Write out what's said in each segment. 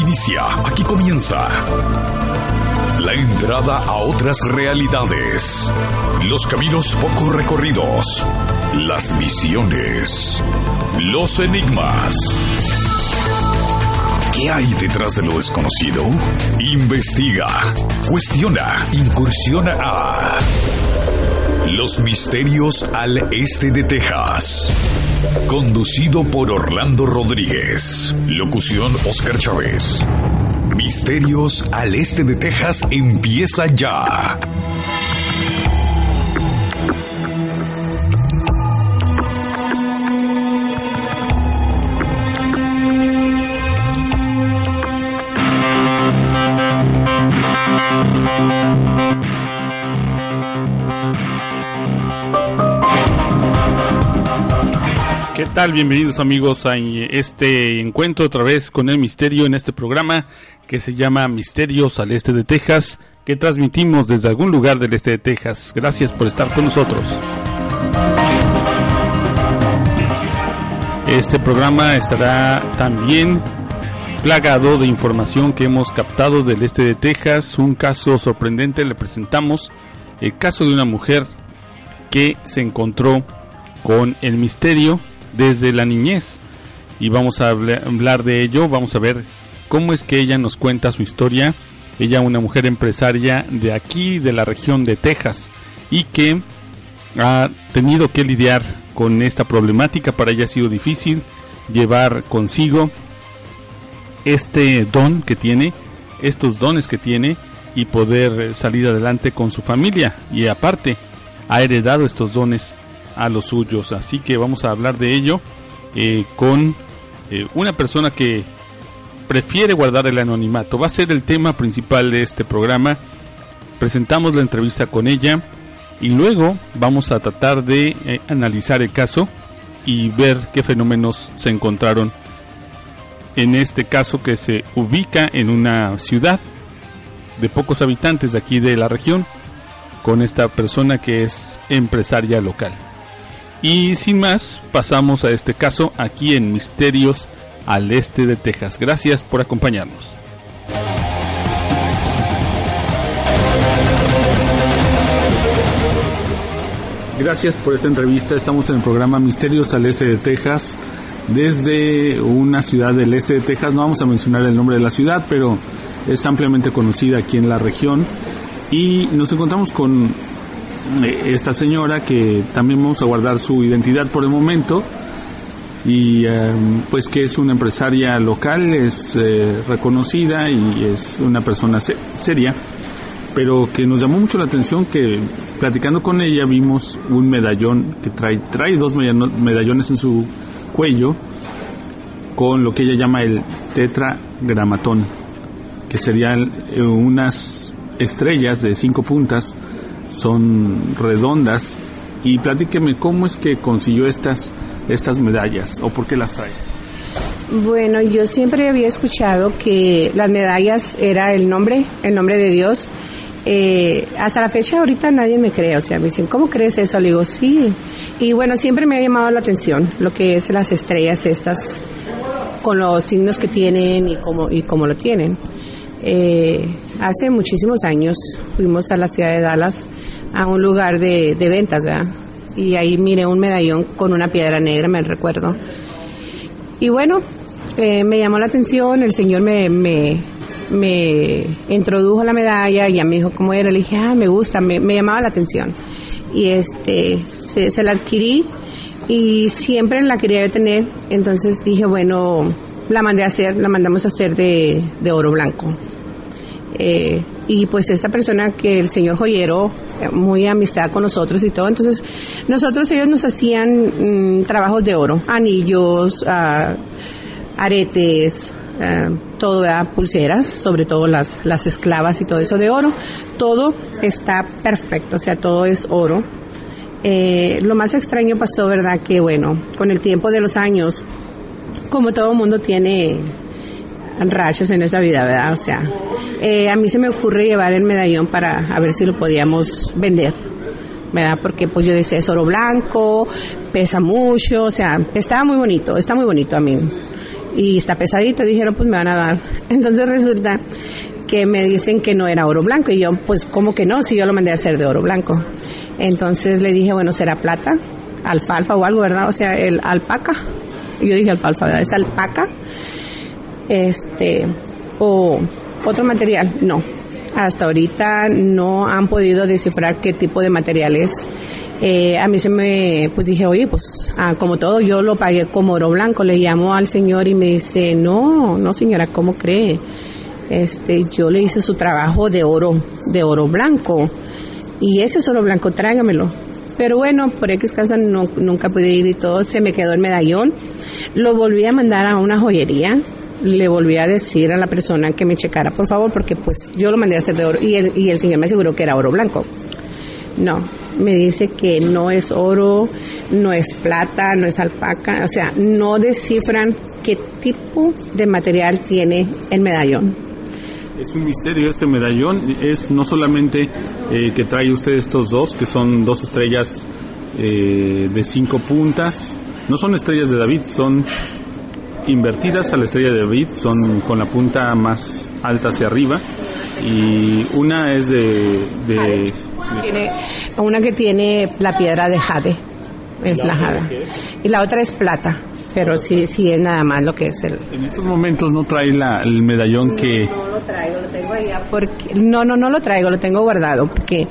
Inicia, aquí comienza. La entrada a otras realidades. Los caminos poco recorridos. Las visiones. Los enigmas. ¿Qué hay detrás de lo desconocido? Investiga, cuestiona, incursiona a Los misterios al este de Texas. Conducido por Orlando Rodríguez. Locución Oscar Chávez. Misterios al este de Texas empieza ya. ¿Qué tal? Bienvenidos amigos a este encuentro otra vez con el misterio en este programa que se llama Misterios al Este de Texas, que transmitimos desde algún lugar del Este de Texas. Gracias por estar con nosotros. Este programa estará también plagado de información que hemos captado del Este de Texas. Un caso sorprendente le presentamos, el caso de una mujer que se encontró con el misterio desde la niñez. Y vamos a hablar de ello, vamos a ver cómo es que ella nos cuenta su historia. Ella, una mujer empresaria de aquí, de la región de Texas, y que ha tenido que lidiar con esta problemática. Para ella ha sido difícil llevar consigo este don que tiene, estos dones que tiene, y poder salir adelante con su familia. Y aparte, ha heredado estos dones a los suyos. Así que vamos a hablar de ello eh, con eh, una persona que prefiere guardar el anonimato. Va a ser el tema principal de este programa. Presentamos la entrevista con ella y luego vamos a tratar de eh, analizar el caso y ver qué fenómenos se encontraron en este caso que se ubica en una ciudad de pocos habitantes de aquí de la región con esta persona que es empresaria local. Y sin más, pasamos a este caso aquí en Misterios al Este de Texas. Gracias por acompañarnos. Gracias por esta entrevista. Estamos en el programa Misterios al Este de Texas. Desde una ciudad del este de Texas, no vamos a mencionar el nombre de la ciudad, pero es ampliamente conocida aquí en la región. Y nos encontramos con esta señora que también vamos a guardar su identidad por el momento. Y em, pues que es una empresaria local, es eh, reconocida y es una persona seria, pero que nos llamó mucho la atención que platicando con ella vimos un medallón que trae, trae dos medallones en su cuello con lo que ella llama el tetragramatón, que serían eh, unas estrellas de cinco puntas son redondas. Y platíqueme cómo es que consiguió estas, estas medallas o por qué las trae. Bueno, yo siempre había escuchado que las medallas era el nombre, el nombre de Dios. Eh, hasta la fecha ahorita nadie me cree, o sea, me dicen, ¿cómo crees eso? Le digo, sí. Y bueno, siempre me ha llamado la atención lo que es las estrellas estas, con los signos que tienen y cómo, y cómo lo tienen. Eh, hace muchísimos años fuimos a la ciudad de Dallas a un lugar de, ventas, ¿verdad? Y ahí miré un medallón con una piedra negra, me recuerdo. Y bueno, eh, me llamó la atención, el señor me, me, me introdujo la medalla y ya me dijo cómo era, le dije, ah, me gusta, me, llamaba la atención. Y este, se, la adquirí y siempre la quería tener, entonces dije, bueno, la mandé a hacer, la mandamos a hacer de, de oro blanco. Eh, y pues esta persona que el señor joyero, eh, muy amistad con nosotros y todo, entonces nosotros ellos nos hacían mm, trabajos de oro, anillos, ah, aretes, ah, todo, ¿verdad? pulseras, sobre todo las, las esclavas y todo eso de oro, todo está perfecto, o sea, todo es oro. Eh, lo más extraño pasó, ¿verdad? Que bueno, con el tiempo de los años, como todo mundo tiene rachas en esa vida, ¿verdad? O sea, eh, a mí se me ocurre llevar el medallón para a ver si lo podíamos vender, ¿verdad? Porque pues yo decía, es oro blanco, pesa mucho, o sea, estaba muy bonito, está muy bonito a mí. y está pesadito. Dijeron, pues me van a dar. Entonces resulta que me dicen que no era oro blanco y yo, pues, ¿cómo que no? Si yo lo mandé a hacer de oro blanco. Entonces le dije, bueno, será plata, alfalfa o algo, ¿verdad? O sea, el alpaca. Yo dije alfalfa, ¿verdad? Es alpaca. Este, o otro material, no. Hasta ahorita no han podido descifrar qué tipo de material es. Eh, a mí se me, pues dije, oye, pues ah, como todo, yo lo pagué como oro blanco. Le llamo al señor y me dice, no, no señora, ¿cómo cree? Este, yo le hice su trabajo de oro, de oro blanco. Y ese es oro blanco, tráigamelo. Pero bueno, por X casa no, nunca pude ir y todo, se me quedó el medallón. Lo volví a mandar a una joyería. Le volví a decir a la persona que me checara, por favor, porque pues yo lo mandé a hacer de oro y el, y el señor me aseguró que era oro blanco. No, me dice que no es oro, no es plata, no es alpaca, o sea, no descifran qué tipo de material tiene el medallón. Es un misterio este medallón, es no solamente eh, que trae usted estos dos, que son dos estrellas eh, de cinco puntas, no son estrellas de David, son invertidas a la estrella de David, son con la punta más alta hacia arriba y una es de, de, tiene, una que tiene la piedra de jade, es la, jade, y la otra es plata pero sí, sí es nada más lo que es el... En estos momentos no trae la, el medallón que... No lo traigo, lo tengo allá porque... No, no, no lo traigo, lo tengo guardado porque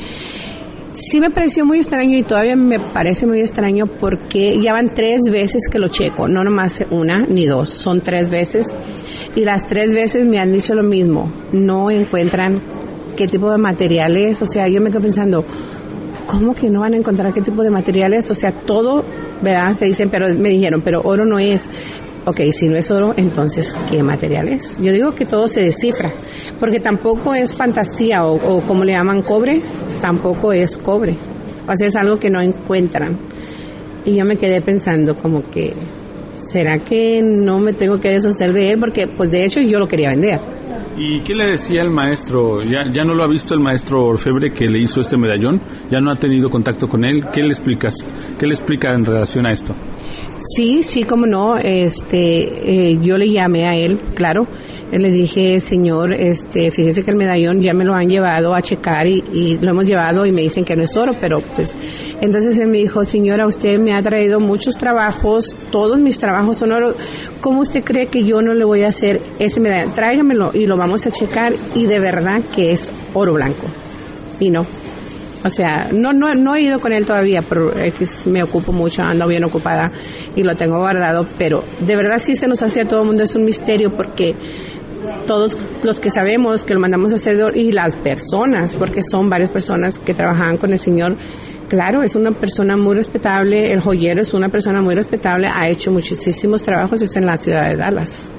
sí me pareció muy extraño y todavía me parece muy extraño porque ya van tres veces que lo checo, no nomás una ni dos, son tres veces y las tres veces me han dicho lo mismo, no encuentran qué tipo de materiales, o sea, yo me quedo pensando, ¿cómo que no van a encontrar qué tipo de materiales? O sea, todo ¿verdad? Se dicen, pero me dijeron, pero oro no es. Ok, si no es oro, entonces, ¿qué material es? Yo digo que todo se descifra, porque tampoco es fantasía o, como le llaman cobre, tampoco es cobre. O sea, es algo que no encuentran. Y yo me quedé pensando como que, ¿será que no me tengo que deshacer de él? Porque, pues de hecho, yo lo quería vender. ¿Y qué le decía el maestro? ¿Ya, ¿Ya no lo ha visto el maestro Orfebre que le hizo este medallón? ¿Ya no ha tenido contacto con él? ¿Qué le explicas? ¿Qué le explica en relación a esto? Sí, sí, como no, este, eh, yo le llamé a él, claro, le dije, señor, este, fíjese que el medallón ya me lo han llevado a checar y, y, lo hemos llevado y me dicen que no es oro, pero pues, entonces él me dijo, señora, usted me ha traído muchos trabajos, todos mis trabajos son oro, ¿cómo usted cree que yo no le voy a hacer ese medallón? Tráigamelo y lo vamos a checar y de verdad que es oro blanco. Y no, o sea, no, no, no he ido con él todavía, pero me ocupo mucho, ando bien ocupada y lo tengo guardado, pero de verdad sí se nos hace todo el mundo, es un misterio porque todos los que sabemos que lo mandamos a hacer y las personas, porque son varias personas que trabajaban con el Señor, claro, es una persona muy respetable, el joyero es una persona muy respetable, ha hecho muchísimos trabajos, es en la ciudad de Dallas.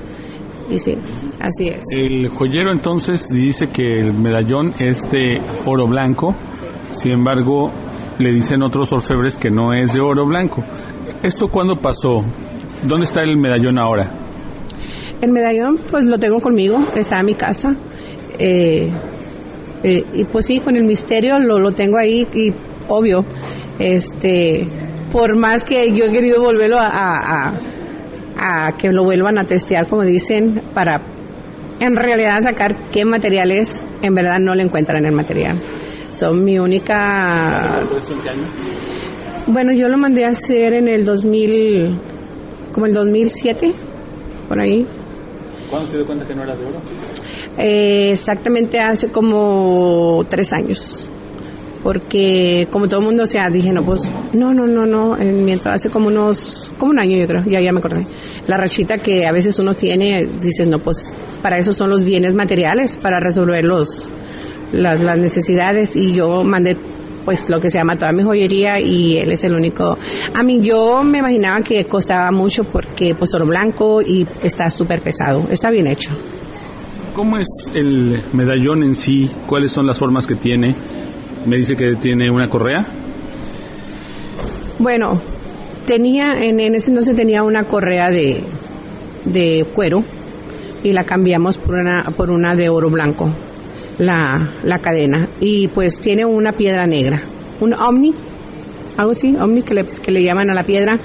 Y sí, así es. El joyero entonces dice que el medallón es de oro blanco. Sin embargo, le dicen otros orfebres que no es de oro blanco. ¿Esto cuándo pasó? ¿Dónde está el medallón ahora? El medallón, pues lo tengo conmigo, está en mi casa. Eh, eh, y pues sí, con el misterio lo, lo tengo ahí y obvio, este, por más que yo he querido volverlo a, a, a, a que lo vuelvan a testear, como dicen, para en realidad sacar qué material es, en verdad no le encuentran el material. Son mi única... Bueno, yo lo mandé a hacer en el 2000, como el 2007, por ahí. ¿Cuándo se dio cuenta que no era de oro? Eh, exactamente hace como tres años. Porque como todo el mundo, o sea, dije, no, pues, no, no, no, no, miento, hace como unos, como un año yo creo, ya, ya me acordé. La rachita que a veces uno tiene, dices, no, pues, para eso son los bienes materiales, para resolver los, las, las necesidades y yo mandé pues lo que se llama toda mi joyería y él es el único. A mí yo me imaginaba que costaba mucho porque pues oro blanco y está súper pesado, está bien hecho. ¿Cómo es el medallón en sí? ¿Cuáles son las formas que tiene? Me dice que tiene una correa. Bueno, tenía, en, en ese entonces tenía una correa de, de cuero y la cambiamos por una, por una de oro blanco la, la cadena. Y pues tiene una piedra negra, un omni, algo así, omni que le, que le llaman a la piedra,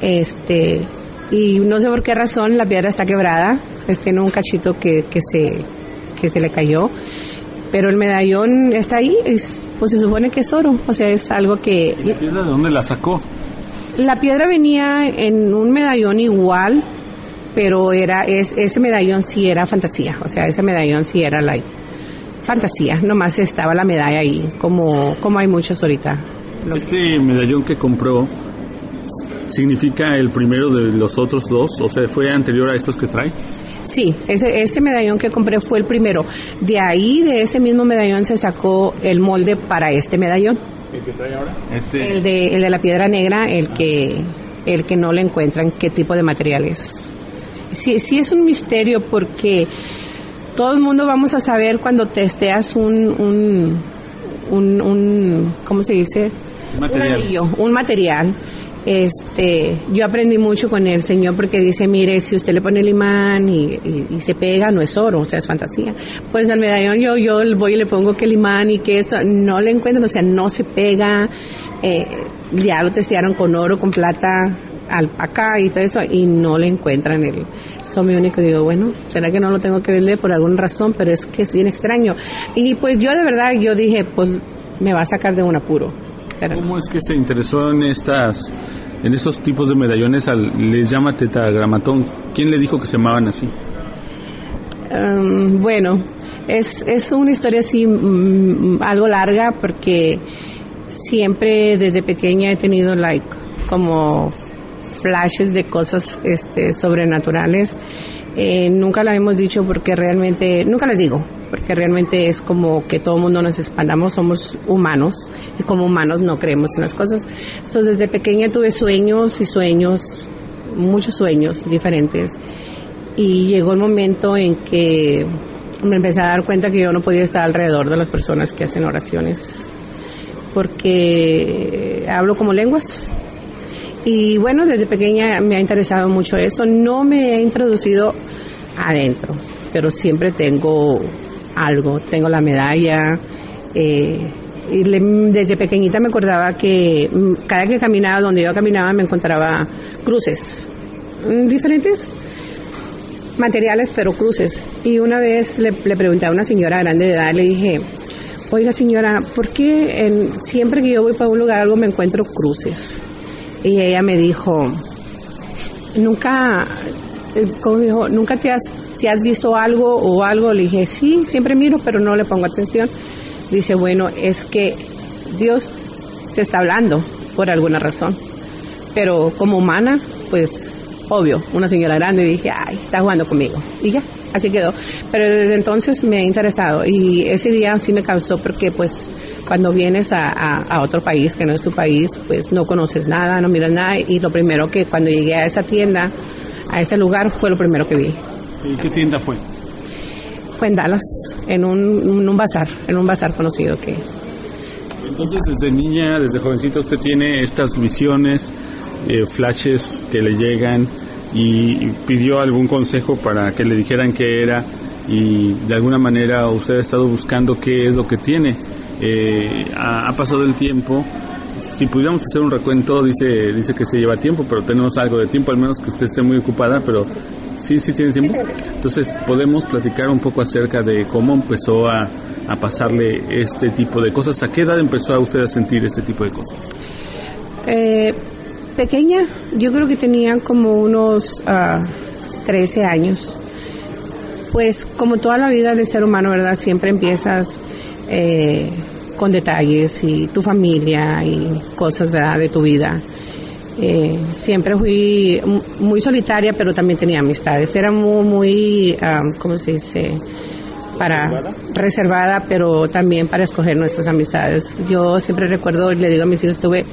este, y no sé por qué razón la piedra está quebrada, está en un cachito que, que, se, que se le cayó, pero el medallón está ahí, es, pues se supone que es oro, o sea, es algo que... ¿La piedra de dónde la sacó? La piedra venía en un medallón igual, pero era es, ese medallón sí era fantasía, o sea, ese medallón sí era la fantasía, nomás estaba la medalla ahí, como, como hay muchos ahorita. Este medallón que compró significa el primero de los otros dos, o sea, fue anterior a estos que trae. Sí, ese, ese medallón que compré fue el primero. De ahí, de ese mismo medallón, se sacó el molde para este medallón. ¿El que trae ahora? Este... El, de, el de la piedra negra, el que, el que no le encuentran qué tipo de material es. Sí, sí es un misterio porque todo el mundo vamos a saber cuando testeas un, un, un, un ¿cómo se dice? Material. Un un material este, yo aprendí mucho con el Señor porque dice, mire, si usted le pone el imán y, se pega, no es oro, o sea, es fantasía. Pues al medallón yo, yo voy y le pongo que el imán y que esto, no le encuentran, o sea, no se pega, eh, ya lo testearon con oro, con plata, al, acá y todo eso, y no le encuentran el, son mi único, digo, bueno, será que no lo tengo que vender por alguna razón, pero es que es bien extraño. Y pues yo de verdad, yo dije, pues me va a sacar de un apuro ¿Cómo es que se interesó en estas, en esos tipos de medallones? Al, les llama tetagramatón. ¿Quién le dijo que se llamaban así? Um, bueno, es, es una historia así mm, algo larga porque siempre desde pequeña he tenido like como flashes de cosas este, sobrenaturales. Eh, nunca lo hemos dicho porque realmente, nunca les digo, porque realmente es como que todo el mundo nos expandamos, somos humanos y como humanos no creemos en las cosas. Entonces, desde pequeña tuve sueños y sueños, muchos sueños diferentes y llegó el momento en que me empecé a dar cuenta que yo no podía estar alrededor de las personas que hacen oraciones porque hablo como lenguas. Y bueno, desde pequeña me ha interesado mucho eso. No me he introducido adentro, pero siempre tengo algo. Tengo la medalla. Eh, y desde pequeñita me acordaba que mm, cada que caminaba, donde yo caminaba, me encontraba cruces. Mm, diferentes materiales, pero cruces. Y una vez le, pregunté a una señora grande de edad, le dije, oiga señora, ¿por qué en, siempre que yo voy para un lugar algo me encuentro cruces? Y ella me dijo, nunca, eh, ¿cómo dijo? Nunca te has ¿te has visto algo o algo? Le dije, sí, siempre miro, pero no le pongo atención. Dice, bueno, es que Dios te está hablando por alguna razón. Pero como humana, pues obvio, una señora grande, dije, ay, está jugando conmigo. Y ya, así quedó. Pero desde entonces me ha interesado y ese día sí me causó porque pues cuando vienes a, a, otro país que no es tu país, pues no conoces nada, no miras nada y lo primero que cuando llegué a esa tienda, a ese lugar, fue lo primero que vi. ¿Y qué tienda fue? Fue en Dallas, en un, un bazar, en un bazar conocido que... Entonces, desde niña, desde jovencita, usted tiene estas visiones, eh, flashes que le llegan y, pidió algún consejo para que le dijeran qué era y de alguna manera usted ha estado buscando qué es lo que tiene. Eh, ha, pasado el tiempo. Si pudiéramos hacer un recuento, dice, dice que se lleva tiempo, pero tenemos algo de tiempo, al menos que usted esté muy ocupada, pero Sí, sí tiene tiempo. Entonces, podemos platicar un poco acerca de cómo empezó a, a pasarle este tipo de cosas. ¿A qué edad empezó a usted a sentir este tipo de cosas? Eh, pequeña, yo creo que tenía como unos 13 ah, años. Pues como toda la vida de ser humano, ¿verdad? Siempre empiezas eh, con detalles y tu familia y cosas, ¿verdad? De tu vida. Eh, siempre fui muy solitaria, pero también tenía amistades. Era muy, muy ¿cómo se dice? Para ¿Reservada? pero también para escoger nuestras amistades. Yo siempre recuerdo, le digo a mis hijos, tuve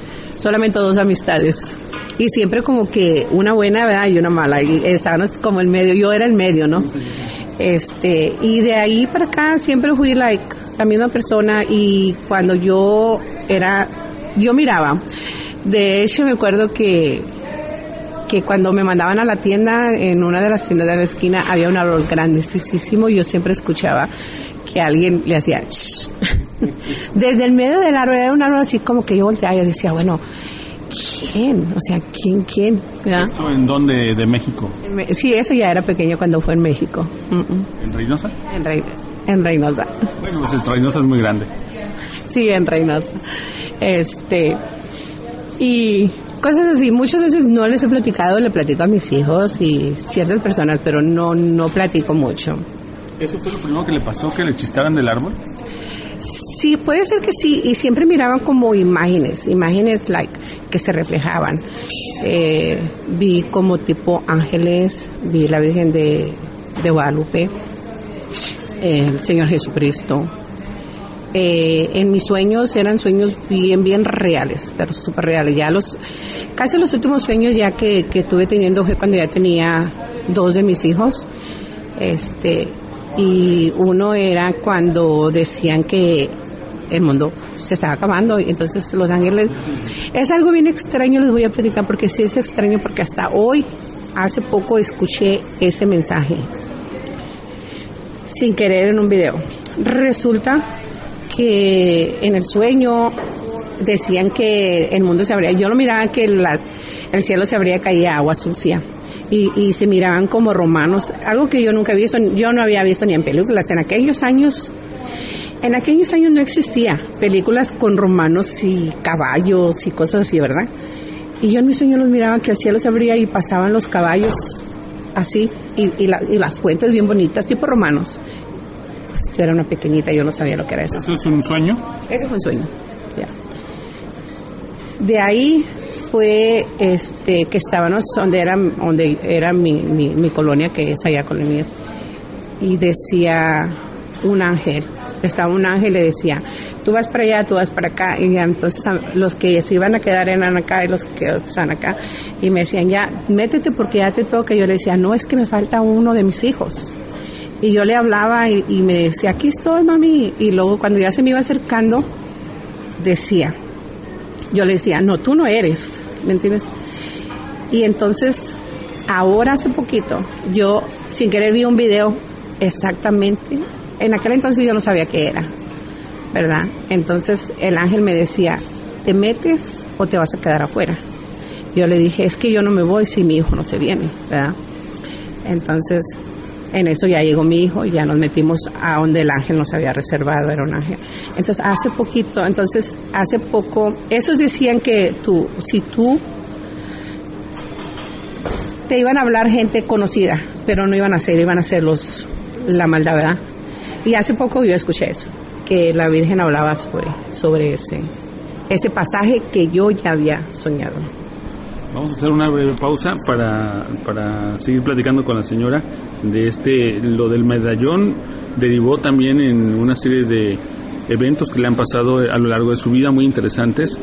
solamente dos amistades. Y siempre como que una buena, ¿verdad? Y una mala. Y estábamos como el medio. Yo era el medio, ¿no? Este, y de ahí para acá siempre fui like la misma persona y cuando yo era, yo miraba de hecho, me acuerdo que, que cuando me mandaban a la tienda, en una de las tiendas de la esquina, había un árbol grandísimo. Yo siempre escuchaba que alguien le hacía Desde el medio del árbol, era un árbol así como que yo volteaba y decía, bueno, ¿quién? O sea, ¿quién, quién? ¿Esto en dónde de México? Sí, eso ya era pequeño cuando fue en México. ¿En Reynosa? En, en Reynosa. Bueno, pues Reynosa es muy grande. Sí, en Reynosa. Este, y cosas así. Muchas veces no les he platicado, le platico a mis hijos y ciertas personas, pero no, no platico mucho. ¿Eso fue lo primero que le pasó, que le chistaran del árbol? Sí, puede ser que sí, y siempre miraban como imágenes, imágenes like que se reflejaban. Eh, vi como tipo ángeles, vi la Virgen de, de Guadalupe, el Señor Jesucristo. Eh, en mis sueños eran sueños bien, bien reales, pero súper reales. Ya los, casi los últimos sueños ya que, que tuve teniendo fue cuando ya tenía dos de mis hijos. Este, y uno era cuando decían que el mundo se estaba acabando y entonces los ángeles es algo bien extraño les voy a platicar porque sí es extraño porque hasta hoy hace poco escuché ese mensaje sin querer en un video resulta que en el sueño decían que el mundo se abría yo lo miraba que el cielo se abría caía agua sucia y, se miraban como romanos, algo que yo nunca he visto, yo no había visto ni en películas. En aquellos años, en aquellos años no existía películas con romanos y caballos y cosas así, ¿verdad? Y yo en mi sueño los miraba que el cielo se abría y pasaban los caballos así y, y, las fuentes bien bonitas, tipo romanos. Pues yo era una pequeñita, yo no sabía lo que era eso. ¿Eso es un sueño? Ese fue un sueño, ya. De ahí fue este que estábamos donde era donde era mi, mi, colonia que es allá con el mío y decía un ángel. Estaba un ángel y le decía tú vas para allá tú vas para acá y entonces los que se iban a quedar eran acá y los que están acá. Y me decían ya métete porque ya te toca yo le decía no es que me falta uno de mis hijos y yo le hablaba y, y me decía aquí estoy mami y luego cuando ya se me iba acercando decía yo le decía, no, tú no eres, ¿me entiendes? Y entonces, ahora hace poquito, yo sin querer vi un video exactamente, en aquel entonces yo no sabía qué era, ¿verdad? Entonces el ángel me decía, ¿te metes o te vas a quedar afuera? Yo le dije, es que yo no me voy si mi hijo no se viene, ¿verdad? Entonces en eso ya llegó mi hijo y ya nos metimos a donde el ángel nos había reservado, era un ángel. Entonces, hace poquito, entonces, hace poco, esos decían que tú, si tú te iban a hablar gente conocida, pero no iban a ser, iban a ser los, la maldad, ¿verdad? Y hace poco yo escuché eso, que la Virgen hablaba sobre, sobre ese, ese pasaje que yo ya había soñado. Vamos a hacer una breve pausa para, para seguir platicando con la señora de este, lo del medallón derivó también en una serie de eventos que le han pasado a lo largo de su vida muy interesantes,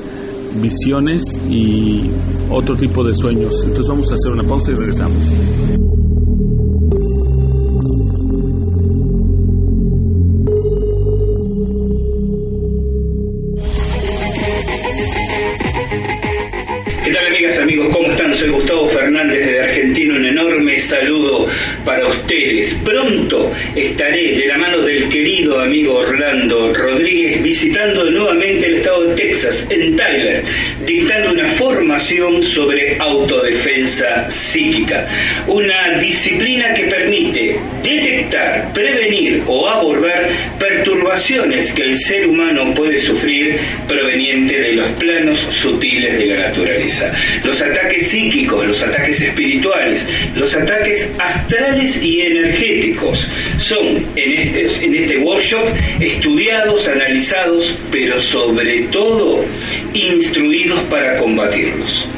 visiones y otro tipo de sueños. Entonces vamos a hacer una pausa y regresamos. amigos, soy Gustavo Fernández de Argentino, un enorme saludo para ustedes. Pronto estaré de la mano del querido amigo Orlando Rodríguez visitando nuevamente el estado de Texas, en Tyler, dictando una formación sobre autodefensa psíquica, una disciplina que permite detectar, prevenir o abordar perturbaciones que el ser humano puede sufrir proveniente de los planos sutiles de la naturaleza. Los ataques psíquicos, los ataques espirituales, los ataques astrales y energéticos son en este, en este workshop estudiados, analizados, pero sobre todo instruidos para combatirlos.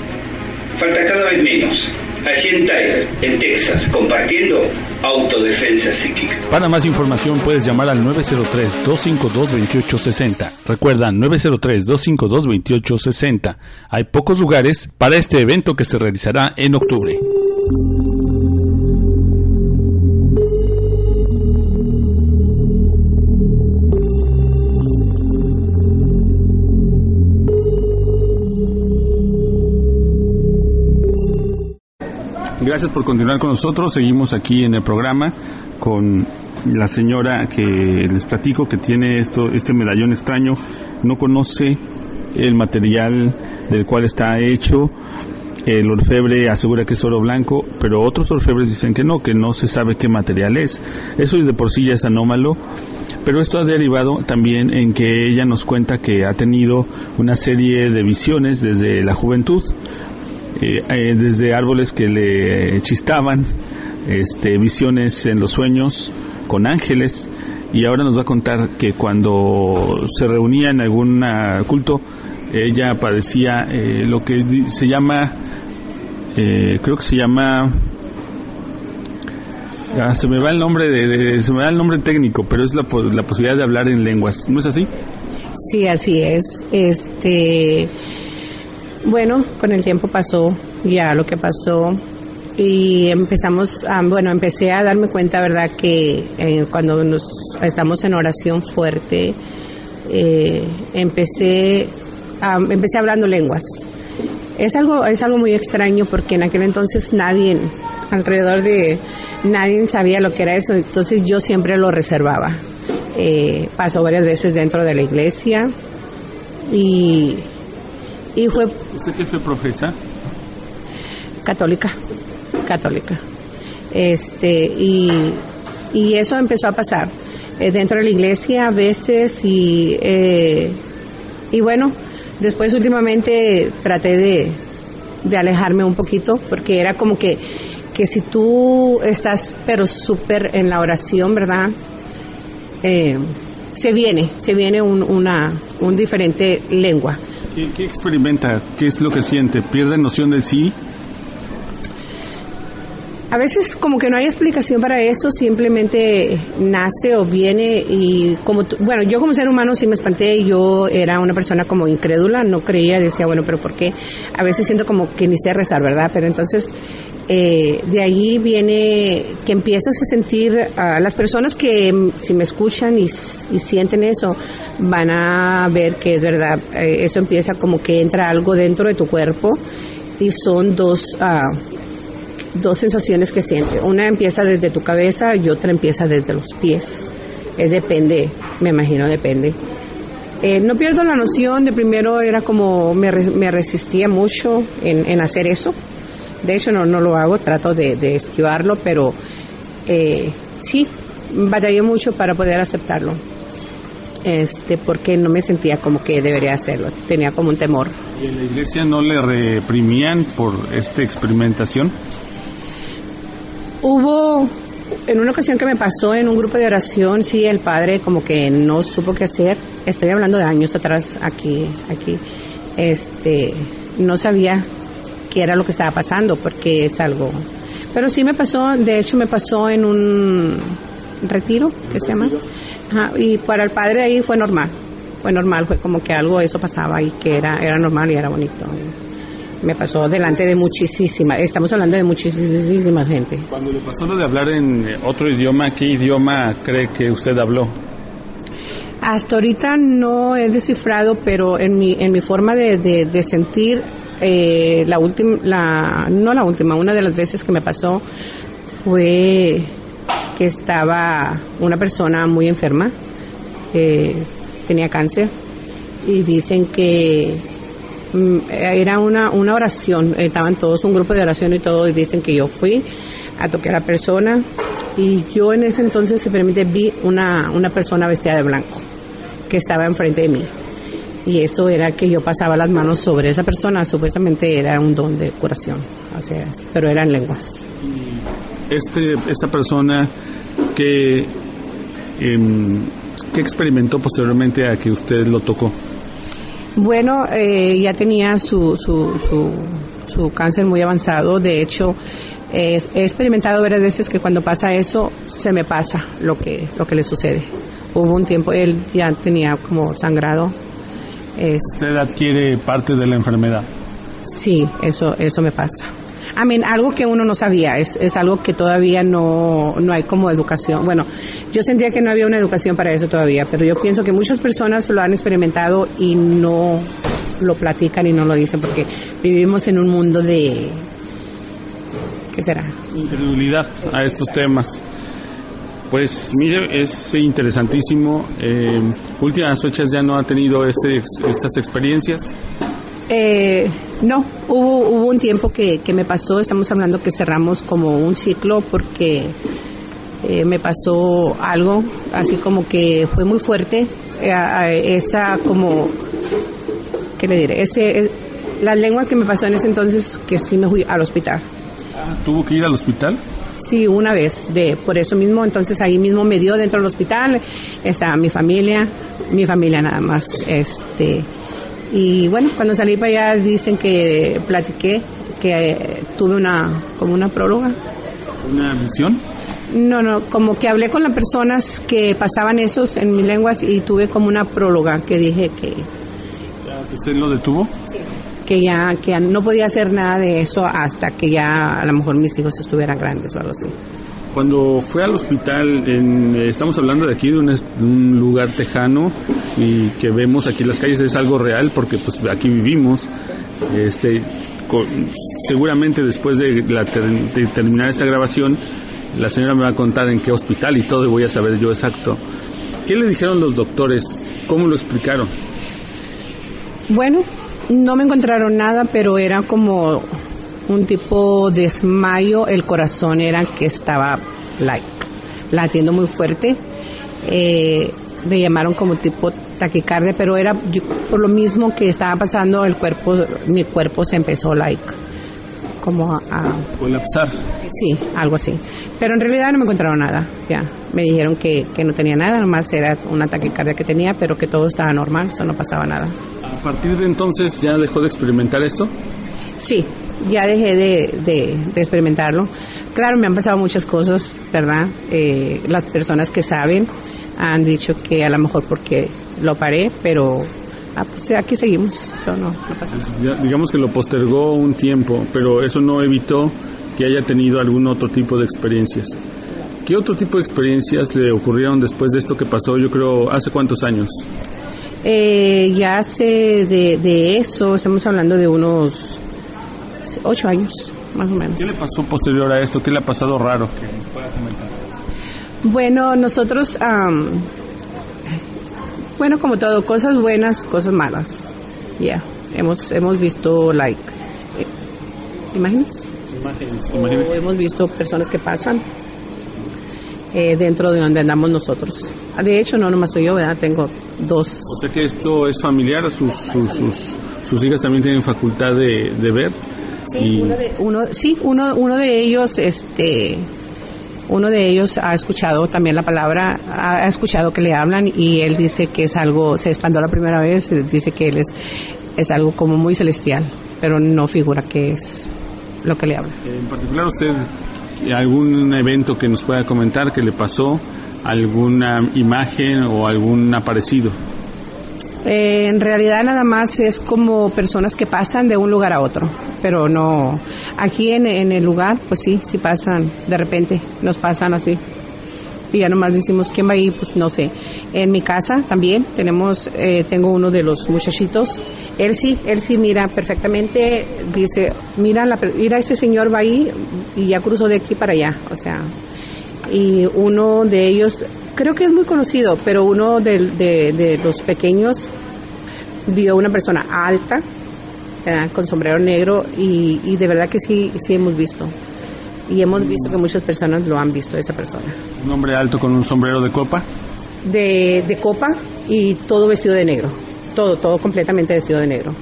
Falta cada vez menos allí en en Texas, compartiendo autodefensa psíquica. Para más información puedes llamar al 903-252-2860. Recuerda, 903-252-2860. Hay pocos lugares para este evento que se realizará en octubre. Gracias por continuar con nosotros. Seguimos aquí en el programa con la señora que les platico que tiene esto, este medallón extraño. No conoce el material del cual está hecho. El orfebre asegura que es oro blanco, pero otros orfebres dicen que no, que no se sabe qué material es. Eso de por sí ya es anómalo, pero esto ha derivado también en que ella nos cuenta que ha tenido una serie de visiones desde la juventud, eh, eh, desde árboles que le chistaban, este, visiones en los sueños con ángeles, y ahora nos va a contar que cuando se reunía en algún culto, ella padecía eh, lo que se llama eh, creo que se llama ah, se me va el nombre de, se me va el nombre técnico pero es la, la posibilidad de hablar en lenguas. No es así sí así es. Este bueno con el tiempo pasó ya lo que pasó y empezamos a, bueno empecé a darme cuenta verdad que eh, cuando nos estamos en oración fuerte eh, empecé empecé hablando lenguas es algo, es algo muy extraño porque en aquel entonces nadie, alrededor de nadie sabía lo que era eso, entonces yo siempre lo reservaba. Eh, pasó varias veces dentro de la iglesia y, y fue... ¿Usted qué fue profesa? Católica, católica. Este, y, y eso empezó a pasar eh, dentro de la iglesia a veces y, eh, y bueno, Después últimamente traté de, alejarme un poquito porque era como que, que si tú estás pero súper en la oración, ¿verdad? Eh, se viene, se viene un, una un diferente lengua. ¿Qué, ¿Qué, experimenta? ¿Qué es lo que siente? ¿Pierde noción de sí? A veces como que no hay explicación para eso, simplemente nace o viene y como, bueno, yo como ser humano sí me espanté, yo era una persona como incrédula, no creía, decía, bueno, pero ¿por qué? A veces siento como que ni sé rezar, ¿verdad? Pero entonces eh, de ahí viene que empiezas a sentir a las personas que mm, si me escuchan y, sienten eso van a ver que es verdad eh, eso empieza como que entra algo dentro de tu cuerpo y son dos uh, dos sensaciones que siente. Una empieza desde tu cabeza y otra empieza desde los pies. Es depende, me imagino, depende. Eh, no pierdo la noción de primero era como me, me resistía mucho en, en, hacer eso. De hecho no, no lo hago, trato de, de esquivarlo, pero eh, sí, batallé mucho para poder aceptarlo. Este, porque no me sentía como que debería hacerlo, tenía como un temor. ¿Y en la iglesia no le reprimían por esta experimentación? Hubo en una ocasión que me pasó en un grupo de oración, sí, el padre como que no supo qué hacer. Estoy hablando de años atrás aquí, aquí. Este, no sabía qué era lo que estaba pasando porque es algo. Pero sí me pasó, de hecho me pasó en un retiro, ¿qué se llama? y para el padre ahí fue normal. Fue normal, fue como que algo eso pasaba y que era era normal y era bonito me pasó delante de muchísima, estamos hablando de muchísima gente. Cuando le pasó lo de hablar en otro idioma, ¿qué idioma cree que usted habló? Hasta ahorita no he descifrado, pero en mi, en mi forma de, de, sentir, eh, la última, la, no la última, una de las veces que me pasó fue que estaba una persona muy enferma, tenía cáncer, y dicen que Mm, era una, una oración, estaban todos un grupo de oración y todo, y dicen que yo fui a tocar a la persona y yo en ese entonces, se permite, vi una, una persona vestida de blanco que estaba enfrente de mí. Y eso era que yo pasaba las manos sobre esa persona, supuestamente era un don de curación, o sea, pero eran lenguas. Este, esta persona que, em, que experimentó posteriormente a que usted lo tocó. Bueno, eh, ya tenía su, su, su, cáncer muy avanzado. De hecho, he experimentado varias veces que cuando pasa eso, se me pasa lo que, lo que le sucede. Hubo un tiempo, él ya tenía como sangrado. ¿Usted adquiere parte de la enfermedad? Sí, eso, eso me pasa. Amén, algo que uno no sabía, es, es algo que todavía no, no hay como educación. Bueno, yo sentía que no había una educación para eso todavía, pero yo pienso que muchas personas lo han experimentado y no lo platican y no lo dicen porque vivimos en un mundo de... ¿Qué será? Incredulidad a estos temas. Pues mire, es interesantísimo. Eh, últimas fechas ya no ha tenido este, estas experiencias. Eh, no, hubo, hubo un tiempo que, que me pasó, estamos hablando que cerramos como un ciclo porque eh, me pasó algo, así como que fue muy fuerte, eh, a- esa como, ¿qué le diré? Ese, es- la lengua que me pasó en ese entonces, que sí me fui al hospital. ¿Tuvo que ir al hospital? Sí, una vez, de por eso mismo, entonces ahí mismo me dio dentro del hospital, estaba mi familia, mi familia nada más, este, y bueno, cuando salí para allá dicen que platiqué, que eh, tuve una, como una próloga, ¿Una visión? no, no, como que hablé con las personas que pasaban esos en mis lenguas y tuve como una próloga que dije que, ¿Usted lo detuvo? Que ya, que ya no podía hacer nada de eso hasta que ya a lo mejor mis hijos estuvieran grandes o algo así. Cuando fue al hospital, en- eh, estamos hablando de aquí de un, es- de un lugar tejano y que vemos aquí en las calles es algo real porque pues aquí vivimos. Este, co- seguramente después de, la de terminar esta grabación, la señora me va a contar en qué hospital y todo y voy a saber yo exacto. ¿Qué le dijeron los doctores? ¿Cómo lo explicaron? Bueno, no me encontraron nada, pero era como un tipo desmayo. El corazón era que estaba like, latiendo muy fuerte. Eh, le llamaron como tipo taquicardia, pero era yo- por lo mismo que estaba pasando el cuerpo, mi cuerpo se empezó like como a, a- Colapsar. sí, algo así. Pero en realidad no me encontraron nada. Ya, me dijeron que, que no tenía nada, nomás era una taquicardia que tenía, pero que todo estaba normal, eso no pasaba nada. A partir de entonces ya dejó de experimentar esto. Sí, ya dejé de, de- de experimentarlo. Claro, me han pasado muchas cosas, ¿verdad? Eh, las personas que saben han dicho que a lo mejor porque lo paré, pero ah, pues aquí seguimos, eso no, no pasa nada. Ya, digamos que lo postergó un tiempo, pero eso no evitó que haya tenido algún otro tipo de experiencias. ¿Qué otro tipo de experiencias le ocurrieron después de esto que pasó? Yo creo, ¿hace cuántos años? Eh, ya hace de, de eso, estamos hablando de unos ocho años, más o menos. ¿Qué le pasó posterior a esto? ¿Qué le ha pasado raro? Que nos pueda comentar. Bueno, nosotros, am, bueno, como todo, cosas buenas, cosas malas. Ya, hemos, hemos visto, like, eh, imágenes. Imágenes, O imágenes. hemos visto personas que pasan eh, dentro de donde andamos nosotros. Ah, De hecho, no nomás soy yo, ¿verdad? Tengo dos. O sea que esto es familiar, sus, sus, sus, sus hijas también tienen facultad de, de ver. y Uno de, uno, sí, uno, uno de ellos, este, uno de ellos ha escuchado también la palabra, ha, ha escuchado que le hablan y él dice que es algo, se espantó la primera vez, dice que él es, es algo como muy celestial, pero no figura que es lo que le habla. en particular usted, algún evento que nos pueda comentar que le pasó, alguna imagen o algún aparecido. Eh, en realidad nada más es como personas que pasan de un lugar a otro, pero no, aquí en, en el lugar, pues sí, sí pasan, de repente nos pasan así. Y ya nomás decimos quién va ahí, pues no sé. En mi casa también tenemos, eh, tengo uno de los muchachitos, él sí, él sí mira perfectamente, dice, mira, la, mira ese señor va ahí y ya cruzó de aquí para allá, o sea, y uno de ellos, creo que es muy conocido, pero uno de, de los pequeños vio una persona alta, con sombrero negro, y, y de verdad que sí, sí hemos visto. Y hemos visto que muchas personas lo han visto, esa persona. Un hombre alto con un sombrero de copa. De, de copa y todo vestido de negro, todo, todo completamente vestido de negro.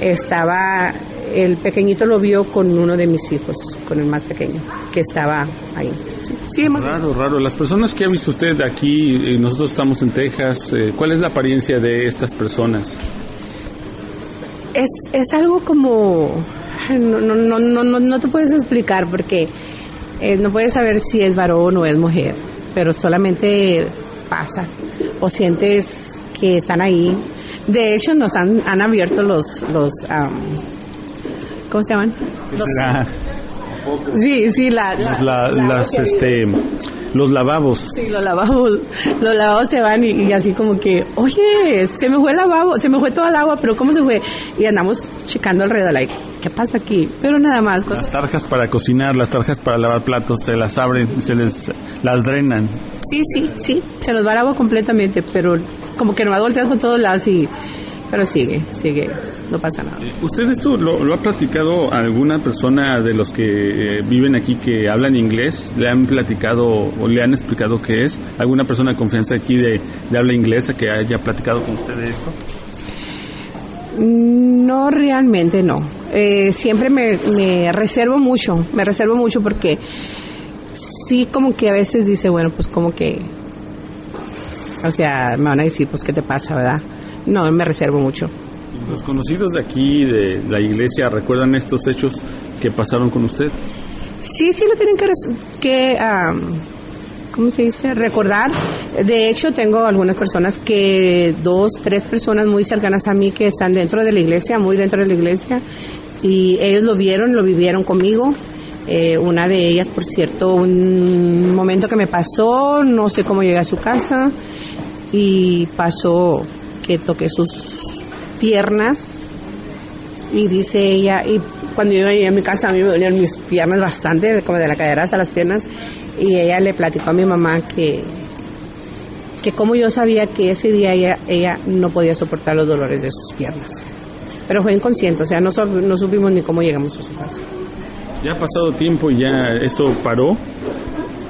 Estaba, el pequeñito lo vio con uno de mis hijos, con el más pequeño, que estaba ahí. Sí, sí, hemos visto. Raro, raro. Las personas que ha visto usted aquí, eh, nosotros estamos en Texas, eh, ¿cuál es la apariencia de estas personas? es, es algo como no, no, no, no, no, no te puedes explicar porque eh, no puedes saber si es varón o es mujer, pero solamente pasa o sientes que están ahí. De hecho, nos han, han abierto los, los am, ¿cómo se llaman? Los- La- sí, sí, la, los, la- la- las, este, los lavabos. Sí, los lavabos, los lavabos se van y, y así como que, oye, se me fue el lavabo, se me fue toda el agua, pero ¿cómo se fue? Y andamos checando alrededor, like, ¿qué pasa aquí? Pero nada más, cosas. Las tarjas para cocinar, las tarjas para lavar platos, se las abren, se les las drenan. Sí, sí, sí, se nos va el agua completamente, pero como que no va volteando con todos lados y, pero sigue, sigue. No pasa nada. ¿Usted esto lo, ha platicado a alguna persona de los que eh, viven aquí que hablan inglés? ¿Le han platicado o le han explicado qué es? ¿Alguna persona de confianza aquí de, habla inglesa que haya platicado con usted de esto? No, realmente no. Eh, siempre me, me reservo mucho, me reservo mucho porque sí como que a veces dice, bueno, pues como que, o sea, me van a decir, pues, ¿qué te pasa, verdad? No, me reservo mucho. ¿Los conocidos de aquí, de la iglesia, recuerdan estos hechos que pasaron con usted? Sí, sí lo tienen que, que ¿cómo se dice? Recordar. De hecho, tengo algunas personas que, dos, tres personas muy cercanas a mí que están dentro de la iglesia, muy dentro de la iglesia, y ellos lo vieron, lo vivieron conmigo. Eh, una de ellas, por cierto, un momento que me pasó, no sé cómo llegué a su casa, y pasó que toqué sus piernas y dice ella, y cuando yo llegué a mi casa a mí me dolían mis piernas bastante, como de la cadera hasta las piernas, y ella le platicó a mi mamá que, que como yo sabía que ese día ella, ella no podía soportar los dolores de sus piernas. Pero fue inconsciente, o sea, no, no supimos ni cómo llegamos a su casa. Ya ha pasado tiempo y ya esto paró.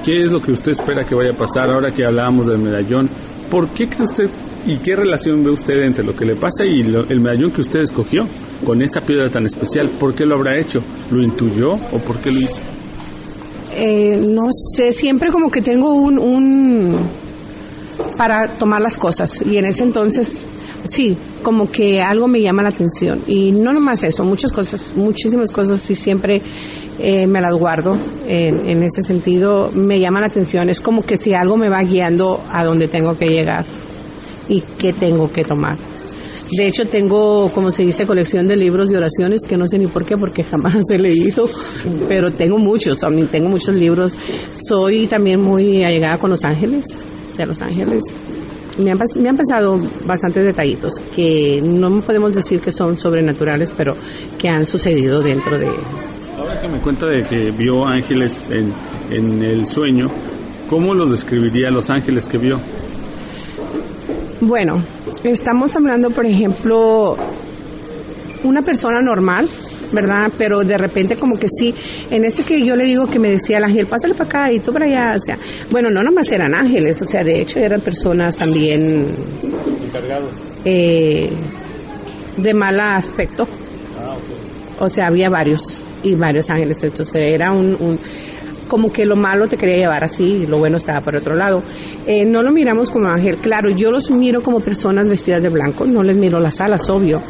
¿Qué es lo que usted espera que vaya a pasar ahora que hablábamos del medallón? ¿Por qué cree usted ¿Y qué relación ve usted entre lo que le pasa y el medallón que usted escogió con esta piedra tan especial? ¿Por qué lo habrá hecho? ¿Lo intuyó o por qué lo hizo? Eh, no sé, siempre como que tengo un, un para tomar las cosas y en ese entonces sí, como que algo me llama la atención y no nomás eso, muchas cosas, muchísimas cosas y siempre eh, me las guardo en, en ese sentido, me llama la atención, es como que si algo me va guiando a donde tengo que llegar y qué tengo que tomar. De hecho, tengo, como se dice, colección de libros de oraciones que no sé ni por qué, porque jamás he leído, pero tengo muchos, tengo muchos libros. Soy también muy allegada con Los Ángeles, de Los Ángeles. Me han, me han pasado bastantes detallitos que no podemos decir que son sobrenaturales, pero que han sucedido dentro de... Ahora que me cuenta de que vio ángeles en, en el sueño, ¿cómo los describiría los ángeles que vio? Bueno, estamos hablando, por ejemplo, una persona normal, ¿verdad? Pero de repente como que sí, en ese que yo le digo que me decía el ángel, pásale para acá y tú para allá, o sea, bueno, no nomás eran ángeles, o sea, de hecho eran personas también... Encargados. Eh, de mal aspecto. Ah, O sea, había varios y varios ángeles, entonces era un como que lo malo te quería llevar así y lo bueno estaba por otro lado. Eh, no lo miramos como ángel, claro, yo los miro como personas vestidas de blanco, no les miro las alas, obvio.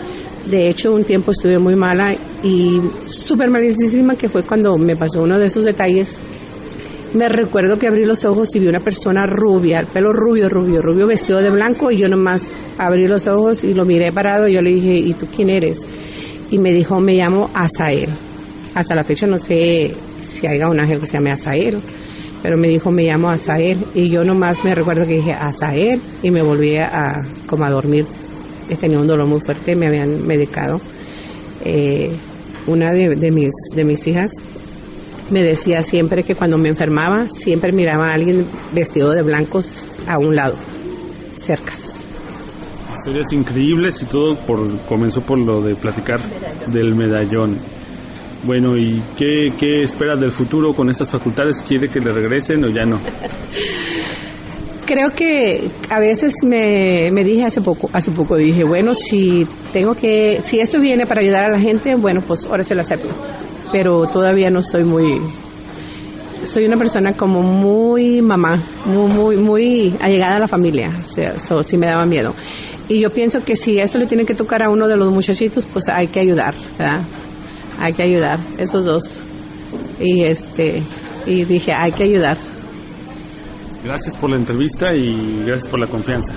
De hecho, un tiempo estuve muy mala y súper malísima, que fue cuando me pasó uno de esos detalles. Me recuerdo que abrí los ojos y vi una persona rubia, el pelo rubio, rubio, rubio, vestido de blanco y yo nomás abrí los ojos y lo miré parado y yo le dije, ¿y tú quién eres? Y me dijo, me llamo Asael. Hasta la fecha no sé si haya un ángel que se llame Asael. Pero me dijo, me llamo Asael. Y yo nomás me recuerdo que dije Asael y me volví a, como a dormir. Tenía un dolor muy fuerte, me habían medicado. Eh, una de, mis, de mis hijas me decía siempre que cuando me enfermaba, siempre miraba a alguien vestido de blancos a un lado, cercas. Historias increíbles y todo por, comenzó por lo de platicar del medallón. Bueno, ¿y qué, qué esperas del futuro con estas facultades? ¿Quiere que le regresen o ya no? Creo que a veces me, me dije hace poco, hace poco dije, bueno, si tengo que, si esto viene para ayudar a la gente, bueno, pues ahora se lo acepto. Pero todavía no estoy muy, soy una persona como muy mamá, muy, muy, muy allegada a la familia, o sea, eso sí me daba miedo. Y yo pienso que si esto le tiene que tocar a uno de los muchachitos, pues hay que ayudar, ¿verdad? Hay que ayudar, esos dos. Y este y dije, hay que ayudar. Gracias por la entrevista y gracias por la confianza.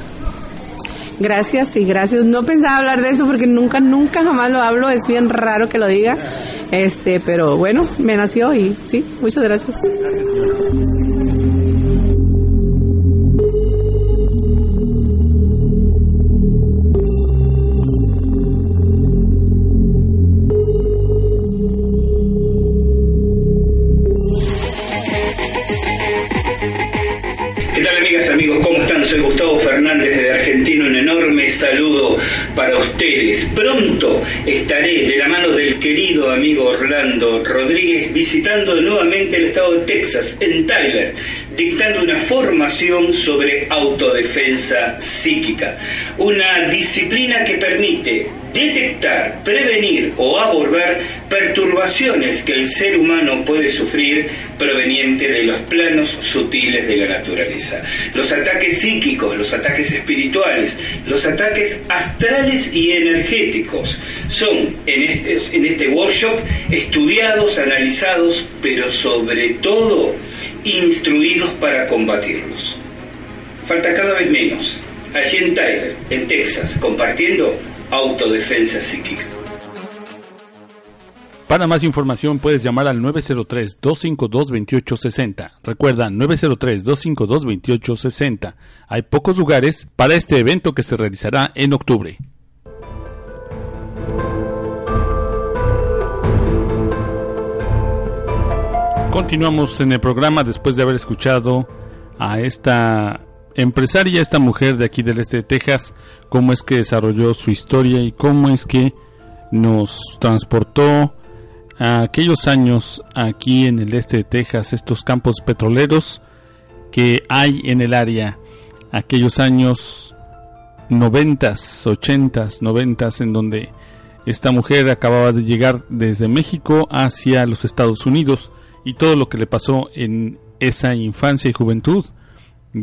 Gracias y gracias. No pensaba hablar de eso porque nunca, nunca jamás lo hablo. Es bien raro que lo diga. Este, pero bueno, me nació y sí, muchas gracias. Gracias, ¿Qué amigas, amigos? ¿Cómo están? Soy Gustavo Fernández de Argentina. Un enorme saludo para ustedes. Pronto estaré de la mano del querido amigo Orlando Rodríguez visitando nuevamente el estado de Texas, en Tyler, dictando una formación sobre autodefensa psíquica. Una disciplina que permite detectar, prevenir o abordar perturbaciones que el ser humano puede sufrir proveniente de los planos sutiles de la naturaleza. Los ataques psíquicos, los ataques espirituales, los ataques astrales y energéticos son en este, en este workshop estudiados, analizados, pero sobre todo instruidos para combatirlos. Falta cada vez menos. Allí en Tyler, en Texas, compartiendo autodefensa psíquica. Para más información puedes llamar al 903-252-2860. Recuerda, 903-252-2860. Hay pocos lugares para este evento que se realizará en octubre. Continuamos en el programa después de haber escuchado a esta empresaria, esta mujer de aquí del este de Texas, cómo es que desarrolló su historia y cómo es que nos transportó a aquellos años aquí en el este de Texas, estos campos petroleros que hay en el área, aquellos años noventas, ochentas, noventas, en donde esta mujer acababa de llegar desde México hacia los Estados Unidos y todo lo que le pasó en esa infancia y juventud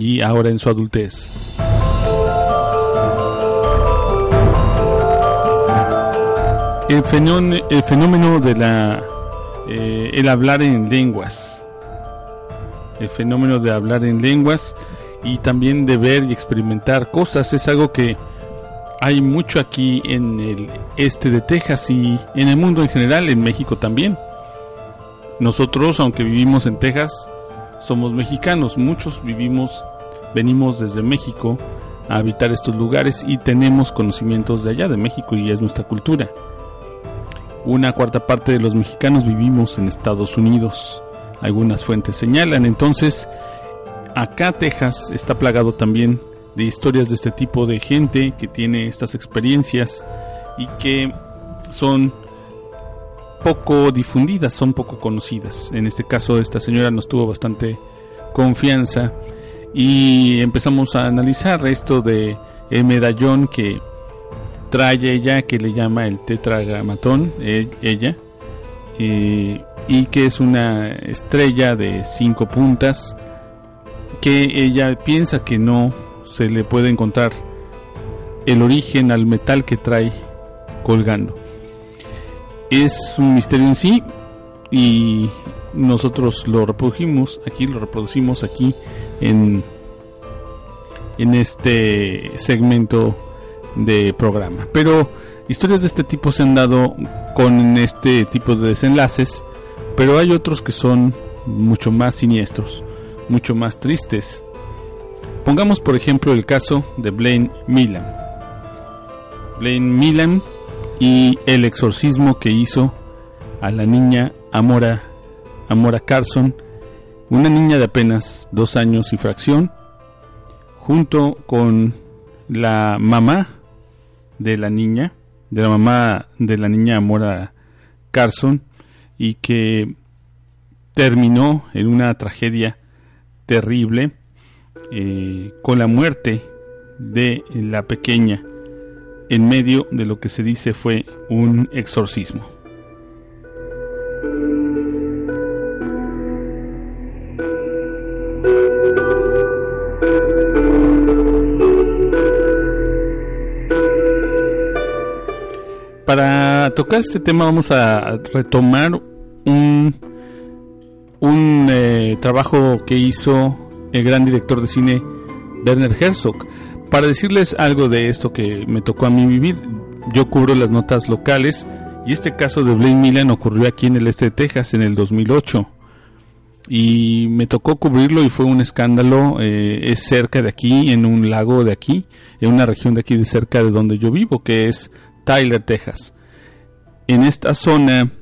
y ahora en su adultez. El fenómeno, de la eh, el hablar en lenguas, el fenómeno de hablar en lenguas y también de ver y experimentar cosas es algo que hay mucho aquí en el este de Texas y en el mundo en general, en México también. Nosotros, aunque vivimos en Texas, somos mexicanos, muchos vivimos, venimos desde México a habitar estos lugares y tenemos conocimientos de allá de México y es nuestra cultura. Una cuarta parte de los mexicanos vivimos en Estados Unidos. Algunas fuentes señalan. Entonces, acá Texas está plagado también de historias de este tipo de gente que tiene estas experiencias y que son poco difundidas, son poco conocidas. En este caso, esta señora nos tuvo bastante confianza y empezamos a analizar esto de el medallón que trae ella que le llama el tetragramatón, e, ella, y que es una estrella de cinco puntas que ella piensa que no se le puede encontrar el origen al metal que trae colgando. Es un misterio en sí y nosotros lo reproducimos aquí, lo reproducimos aquí en, en este segmento de programa. Pero historias de este tipo se han dado con este tipo de desenlaces, pero hay otros que son mucho más siniestros, mucho más tristes. Pongamos por ejemplo el caso de Blaine Milan. Blaine Milan y el exorcismo que hizo a la niña Amora, Amora Carson, una niña de apenas dos años y fracción, junto con la mamá de la niña, de la mamá de la niña Mora Carson, y que terminó en una tragedia terrible eh, con la muerte de la pequeña en medio de lo que se dice fue un exorcismo. para tocar este tema vamos a retomar un, un eh, trabajo que hizo el gran director de cine Werner Herzog. Para decirles algo de esto que me tocó a mí vivir, yo cubro las notas locales y este caso de Blaine Milan ocurrió aquí en el este de Texas en el 2008 y me tocó cubrirlo y fue un escándalo. Eh, es cerca de aquí, en un lago de aquí, en una región de aquí de cerca de donde yo vivo, que es Tyler, Texas. En esta zona,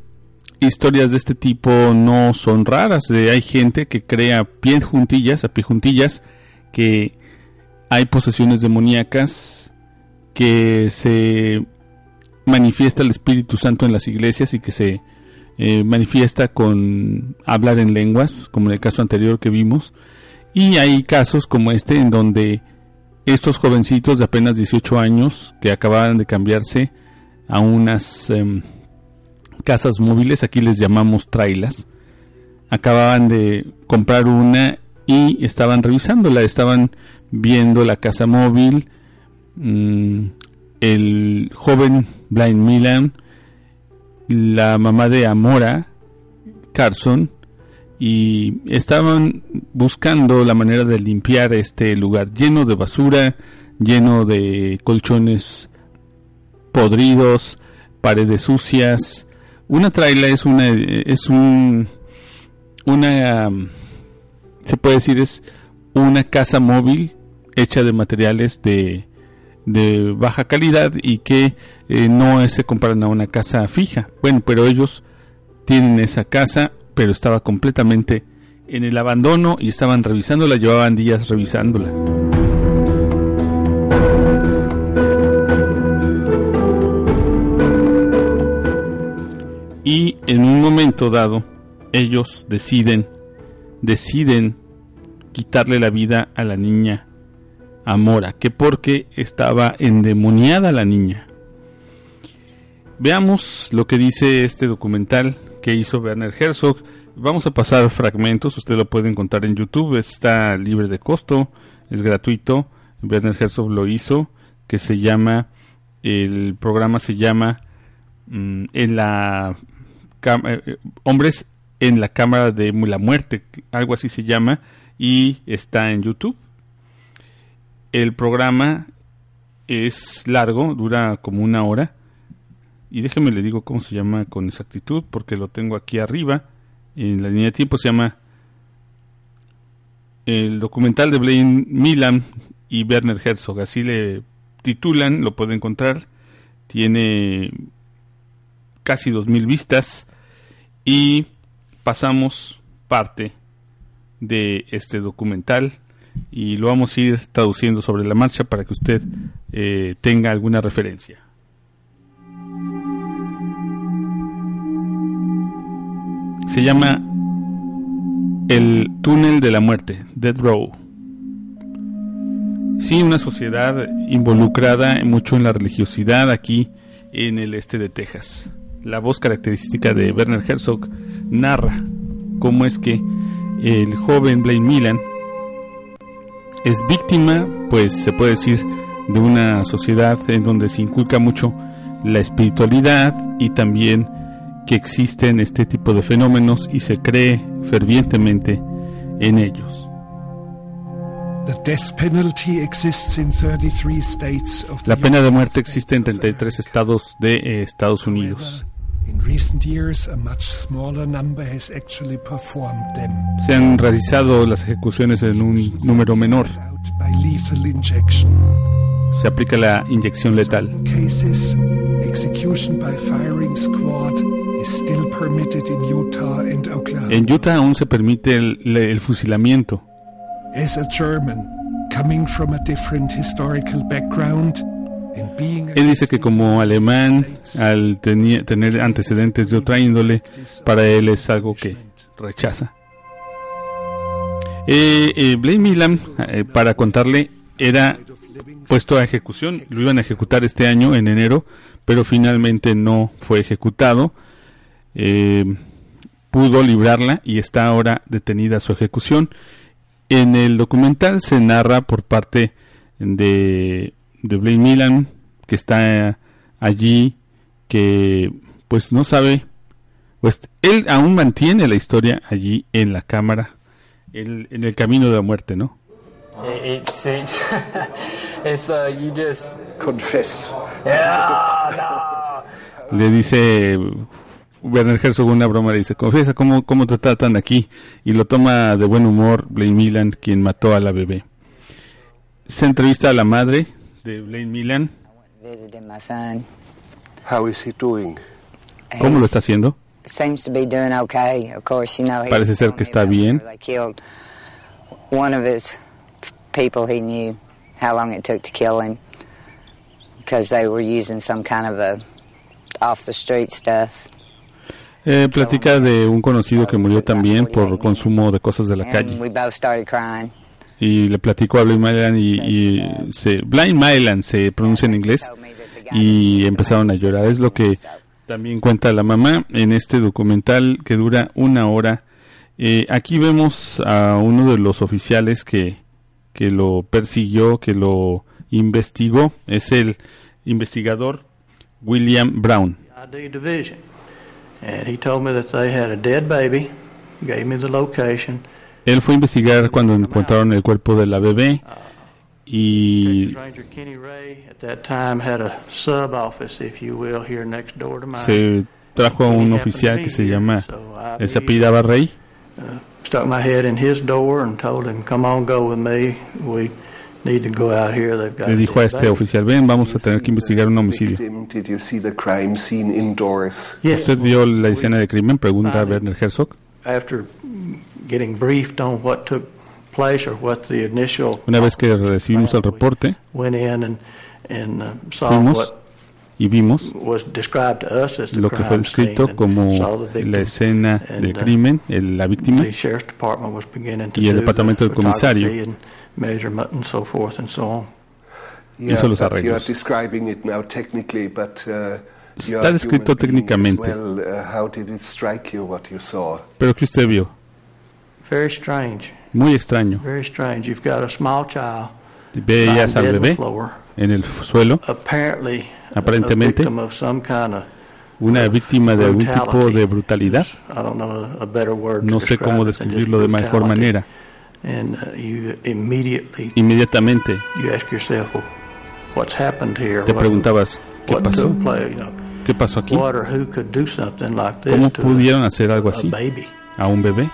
historias de este tipo no son raras. hay gente que crea pie juntillas, a pie juntillas, que hay posesiones demoníacas, que se manifiesta el Espíritu Santo en las iglesias y que se eh, manifiesta con hablar en lenguas, como en el caso anterior que vimos. Y hay casos como este en donde estos jovencitos de apenas 18 años que acababan de cambiarse a unas em, casas móviles, aquí les llamamos trailas, acababan de comprar una y estaban revisándola, estaban viendo la casa móvil, mm, el joven Blind Milan, la mamá de Amora, Carson, y estaban buscando la manera de limpiar este lugar lleno de basura, lleno de colchones podridos, paredes sucias. Una traila es una es un una se puede decir es una casa móvil hecha de materiales de, de baja calidad y que eh, no se comparan a una casa fija. Bueno, pero ellos tienen esa casa, pero estaba completamente en el abandono y estaban revisándola, llevaban días revisándola. Y en un momento dado, ellos deciden, deciden quitarle la vida a la niña Amora, que porque estaba endemoniada la niña. Veamos lo que dice este documental que hizo Werner Herzog. Vamos a pasar fragmentos, usted lo puede encontrar en YouTube, está libre de costo, es gratuito. Werner Herzog lo hizo, que se llama, el programa se llama mm, en la eh, hombres en la cámara de la muerte, algo así se llama, y está en YouTube. El programa es largo, dura como una hora. Y déjeme le digo cómo se llama con exactitud, porque lo tengo aquí arriba. En la línea de tiempo se llama el documental de Blaine Milan y Werner Herzog. Así le titulan, lo puede encontrar. Tiene casi dos mil vistas. Y pasamos parte de este documental y lo vamos a ir traduciendo sobre la marcha para que usted eh, tenga alguna referencia. Se llama El túnel de la muerte, Dead Row. Sí, una sociedad involucrada mucho en la religiosidad aquí en el este de Texas. La voz característica de Werner Herzog narra cómo es que el joven Blaine Milan es víctima, pues se puede decir, de una sociedad en donde se inculca mucho la espiritualidad y también que existen este tipo de fenómenos y se cree fervientemente en ellos. La pena de muerte existe en 33 estados de eh, Estados Unidos. Se han realizado las ejecuciones en un número menor. Se aplica la inyección letal. En Utah aún se permite el, el fusilamiento. As a German, coming from a different historical background, él dice que como alemán, al tener antecedentes de otra índole, para él es algo que rechaza. Eh, eh Blaine Milan, eh, para contarle, era puesto a ejecución, lo iban a ejecutar este año, en enero, pero finalmente no fue ejecutado. Eh, pudo librarla y está ahora detenida su ejecución. En el documental se narra por parte de de Blaine Milan, que está allí, que pues no sabe, pues él aún mantiene la historia allí en la cámara, en, en el camino de la muerte, ¿no? It, it's, it's, uh, you just confess. Yeah, no. Le dice Werner Herzog una broma, le dice, confiesa cómo, cómo te tratan aquí. Y lo toma de buen humor Blaine Milan, quien mató a la bebé. Se entrevista a la madre de Blaine Milan. How is he doing? ¿Cómo lo está haciendo? Parece ser que está bien. people he knew how long it took to kill him because they were using some kind of a off the street stuff. Eh, platica de un conocido que murió también por consumo de cosas de la And calle. Y le platicó a Blind Mylan y, y se, Blind Mylan se pronuncia en inglés y empezaron a llorar. Es lo que también cuenta la mamá en este documental que dura una hora. Eh, aquí vemos a uno de los oficiales que, que lo persiguió, que lo investigó. Es el investigador William Brown. ID division. And he told me that they had a dead baby, gave me the location. Él fue a investigar cuando encontraron el cuerpo de la bebé y Ranger Kenny Ray at that time had a sub office, if you will, here next door to mine. se trajo a un oficial que se llama, él se apellidaba Rey, Stuck my head in his door and told him, "Come on, go with me. We need to go out here. They've got le dijo a este baby." oficial, ven, vamos a tener que investigar un homicidio. Did you see the crime scene indoors? Yes. ¿Usted vio la escena de crimen? Pregunta a Werner Herzog. After getting briefed on what took place or what the initial Una vez que recibimos el reporte, went in and and uh, saw fuimos what y vimos was described to us as the lo que fue crime scene descrito como saw the victim. la escena and, del uh, crimen, el- la víctima, The sheriff's department was beginning to y el do departamento the del comisario. photography and measurement and so forth and so on. Hizo los arreglos. Está descrito técnicamente. Uh, how did it strike you what you saw? pero que usted vio, Very strange, muy extraño. very strange. You've got a small child Veías al bebé en el suelo, Aparentemente. a victim of some kind of una víctima de algún tipo de brutalidad. I don't know a better word to No sé cómo describirlo de mejor manera. And uh, you immediately Inmediatamente you ask yourself, well, what's happened here? te preguntabas, ¿qué what pasó? ¿Qué pasó aquí? what or who could do something like this ¿Cómo pudieron hacer algo así a un bebé?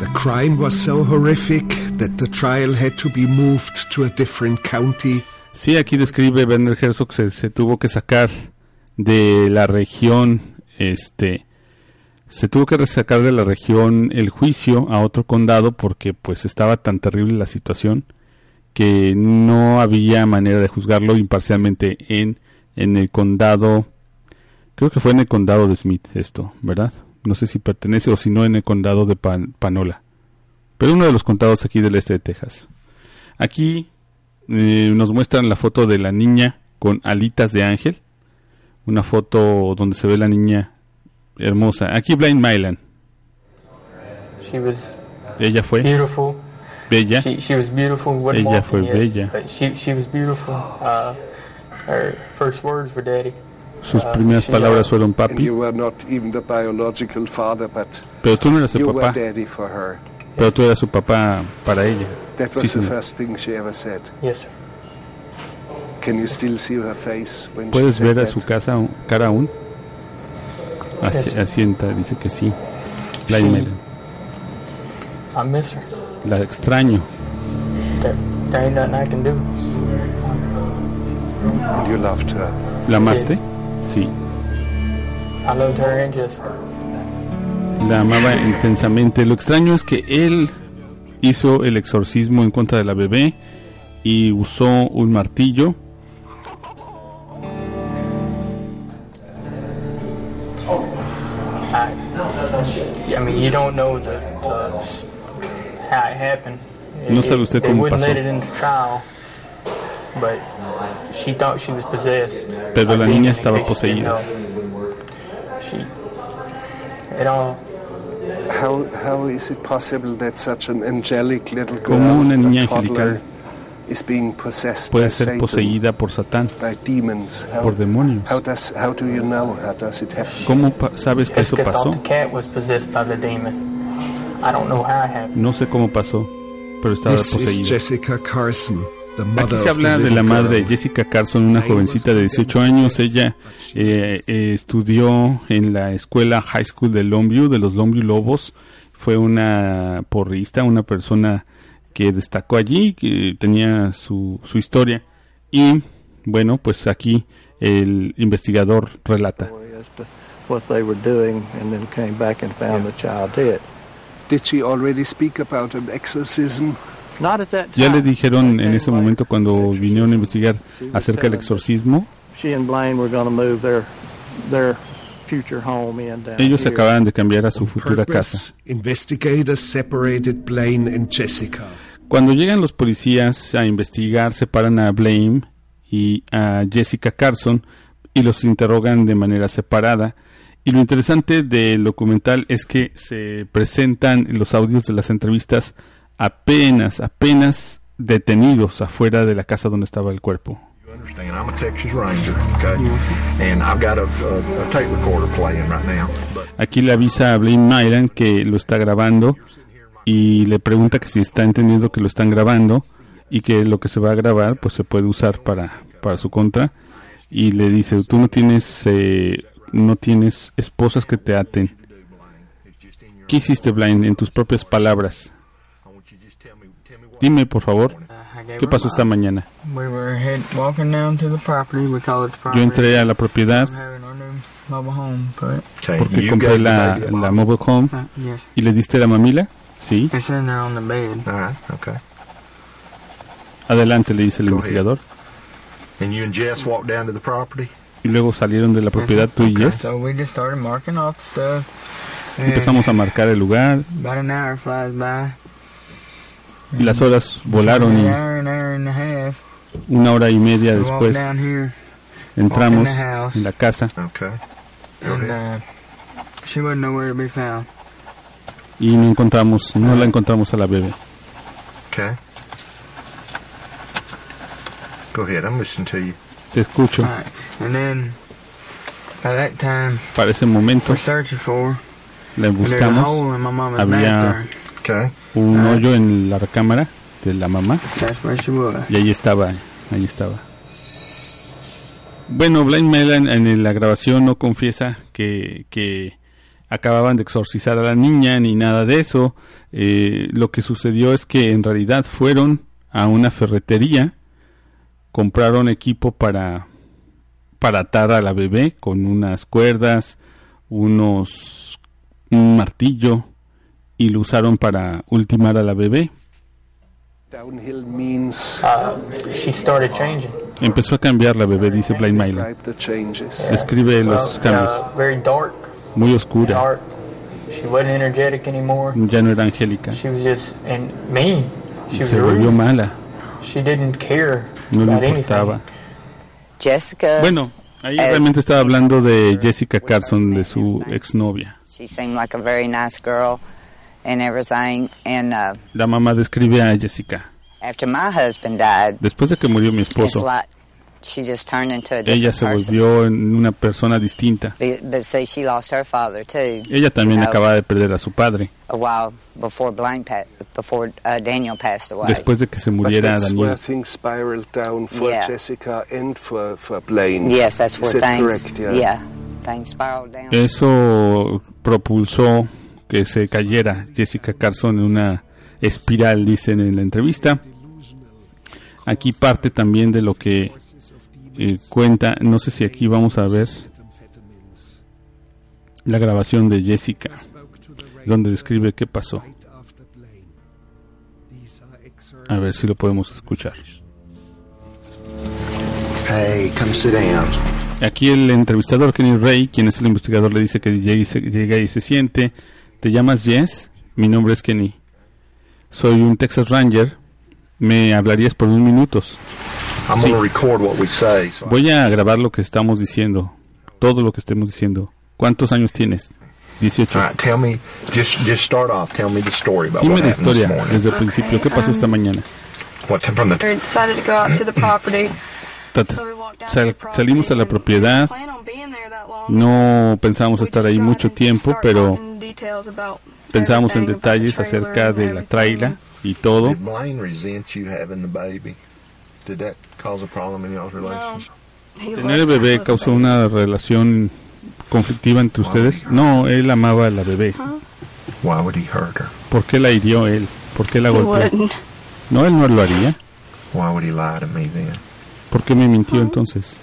The crime was so horrific that the trial had to be moved to a different county. Sí, aquí describe Werner Herzog se, se tuvo que sacar de la región, este, se tuvo que sacar de la región el juicio a otro condado porque pues estaba tan terrible la situación que no había manera de juzgarlo imparcialmente en, en el condado, creo que fue en el condado de Smith esto, ¿verdad? No sé si pertenece o si no en el condado de Pan- Panola, pero uno de los condados aquí del este de Texas. Aquí eh, nos muestran la foto de la niña con alitas de ángel. Una foto donde se ve la niña hermosa. Aquí Blind Mylan. She was Ella fue beautiful. bella. She, she was beautiful. Ella fue yet, bella. But she, she was beautiful. Uh, her first words were daddy. Sus Uh, primeras she, palabras uh, fueron papi. you were not even the biological father, but Pero tú no eras were papá. daddy for her. Pero tú eras su papá para ella. That Sí, was the señor. first thing she ever said. Yes, sir. Can you still see her face when she ¿Puedes ver a su casa, cara aún? Asi- asienta, dice que sí. Miss her. La extraño. And you loved her. ¿La amaste? Sí. I loved her and Jessica. La amaba intensamente. Lo extraño es que él hizo el exorcismo en contra de la bebé y usó un martillo. I, I mean, you don't know the, the how it happened. No It- sabe usted cómo pasó. Pero la niña estaba poseída. know. She, it all. How how is it possible that such an angelic little girl, Como una a niña toddler, angelical is being possessed puede by ser Satan, poseída por Satán, by demons? How, por demonios. how does how do you know? How does it happen? ¿Cómo sabes que eso Jessica pasó? thought the cat was possessed by the demon. I don't know how it happened. No sé cómo pasó, pero estaba This is poseída. Jessica Carson, Aquí se habla de la madre. Jessica Carson, una jovencita de 18 años. Ella eh, eh, estudió en la escuela High School de Longview, de los Longview Lobos. Fue una porrista, una persona que destacó allí, que tenía su, su historia. Y bueno, pues aquí el investigador relata. as to what they were doing, and then came back and found the child dead. Did she already speak about an exorcism? Ya le dijeron en ese momento cuando vinieron a investigar acerca del exorcismo, She and Blaine were going to move their their future home in down ellos acababan de cambiar a su futura casa. Purpose, investigators separated Blaine and Jessica. Cuando llegan los policías a investigar, separan a Blame y a Jessica Carson y los interrogan de manera separada. Y lo interesante del documental es que se presentan los audios de las entrevistas apenas, apenas detenidos afuera de la casa donde estaba el cuerpo. Aquí le avisa a Blaine Myran que lo está grabando y le pregunta que si está entendiendo que lo están grabando y que lo que se va a grabar pues se puede usar para, para su contra y le dice tú no tienes eh, no tienes esposas que te aten ¿qué hiciste Blaine en tus propias palabras? Dime por favor ¿qué pasó esta mañana? We were head, walking down to the property. We call it the yo property. entré a la propiedad. Porque compré la, la mobile home. Uh, y le diste la mamila sí. Adelante le dice el investigador. And you and Jess walked down to the property? y luego salieron de la propiedad tú y Jess. Empezamos a marcar el lugar About an hour flies by. y las horas volaron y una hora y media después entramos en la casa uh, she wasn't nowhere to be found. y no encontramos, no la encontramos a la bebé. Okay. Go ahead, I'm listening to you. Te escucho. Right. And then by that time, Para ese momento la buscamos. Había un hoyo en la recámara de la mamá y ahí estaba, ahí estaba. Bueno, Blind Melon en la grabación no confiesa que, que acababan de exorcizar a la niña ni nada de eso. Eh, lo que sucedió es que en realidad fueron a una ferretería, compraron equipo para, para atar a la bebé con unas cuerdas, unos, un martillo y lo usaron para ultimar a la bebé. Downhill means Uh, she started changing. Empezó a cambiar la bebé, dice Blind Mylan. describe los Well, cambios. uh, very dark. Muy oscura. Dark. She wasn't energetic anymore. Ya no era angélica. She was just and mean. She was Se volvió rude. mala. She didn't care No le importaba. Bueno, ahí Eh, realmente estaba hablando de Jessica Carson, de su exnovia. And everything. And uh, La mamá describe a Jessica. after my husband died, Después de que murió mi esposo, like she just turned into a ella se person. volvió en una persona distinta. But, but see, she lost her father too. Ella también you know, acaba de perder a su padre a while before Blaine pa- before uh, Daniel passed away. después de que se But muriera that's Daniel. where things spiraled down for Yeah. Jessica and for, for Blaine. Yes, that's where Is things. correct? yeah. things spiraled down. Eso propulsó que se cayera Jessica Carson en una espiral, dicen en la entrevista. Aquí parte también de lo que eh, cuenta, no sé si aquí vamos a ver la grabación de Jessica, donde describe qué pasó. A ver si lo podemos escuchar. Hey, come sit down. Aquí el entrevistador Kenny Ray, quien es el investigador, le dice que llega y se, llega y se siente. ¿Te llamas Jess? Mi nombre es Kenny. Soy un Texas Ranger. ¿Me hablarías por unos minutos? Sí. Voy a grabar lo que estamos diciendo. Todo lo que estemos diciendo. ¿Cuántos años tienes? 18. All right, tell me, just just start off. Tell me the story about Dime la historia desde el principio. ¿Qué pasó esta mañana? Sal- salimos a la propiedad. No pensábamos estar ahí mucho tiempo, pero pensábamos en detalles acerca and de la traila y todo. Did Blaine resent you having the baby? Did that cause a problem in y'all's relationship? He ¿Tener el bebé the causó baby. una relación conflictiva entre ustedes? No, él amaba a la bebé. Why would he hurt her? ¿Por qué la hirió él? ¿Por qué la He golpeó? No, él no lo haría. ¿Por qué me mintió entonces?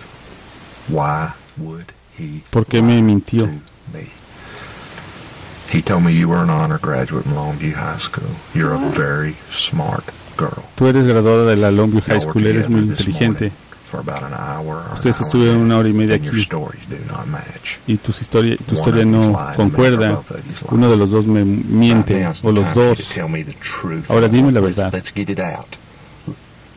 ¿Por qué me mintió? He told me you were an honor graduate from Longview High School. You're a very smart girl. Tú eres graduada de la Longview High School, eres muy inteligente. morning For about an hour or an Ustedes estuvieron una hora y media aquí. y tu historia, tu historia no concuerda, uno de los dos me miente, o los dos. to tell me the truth. Ahora dime la Let's- verdad.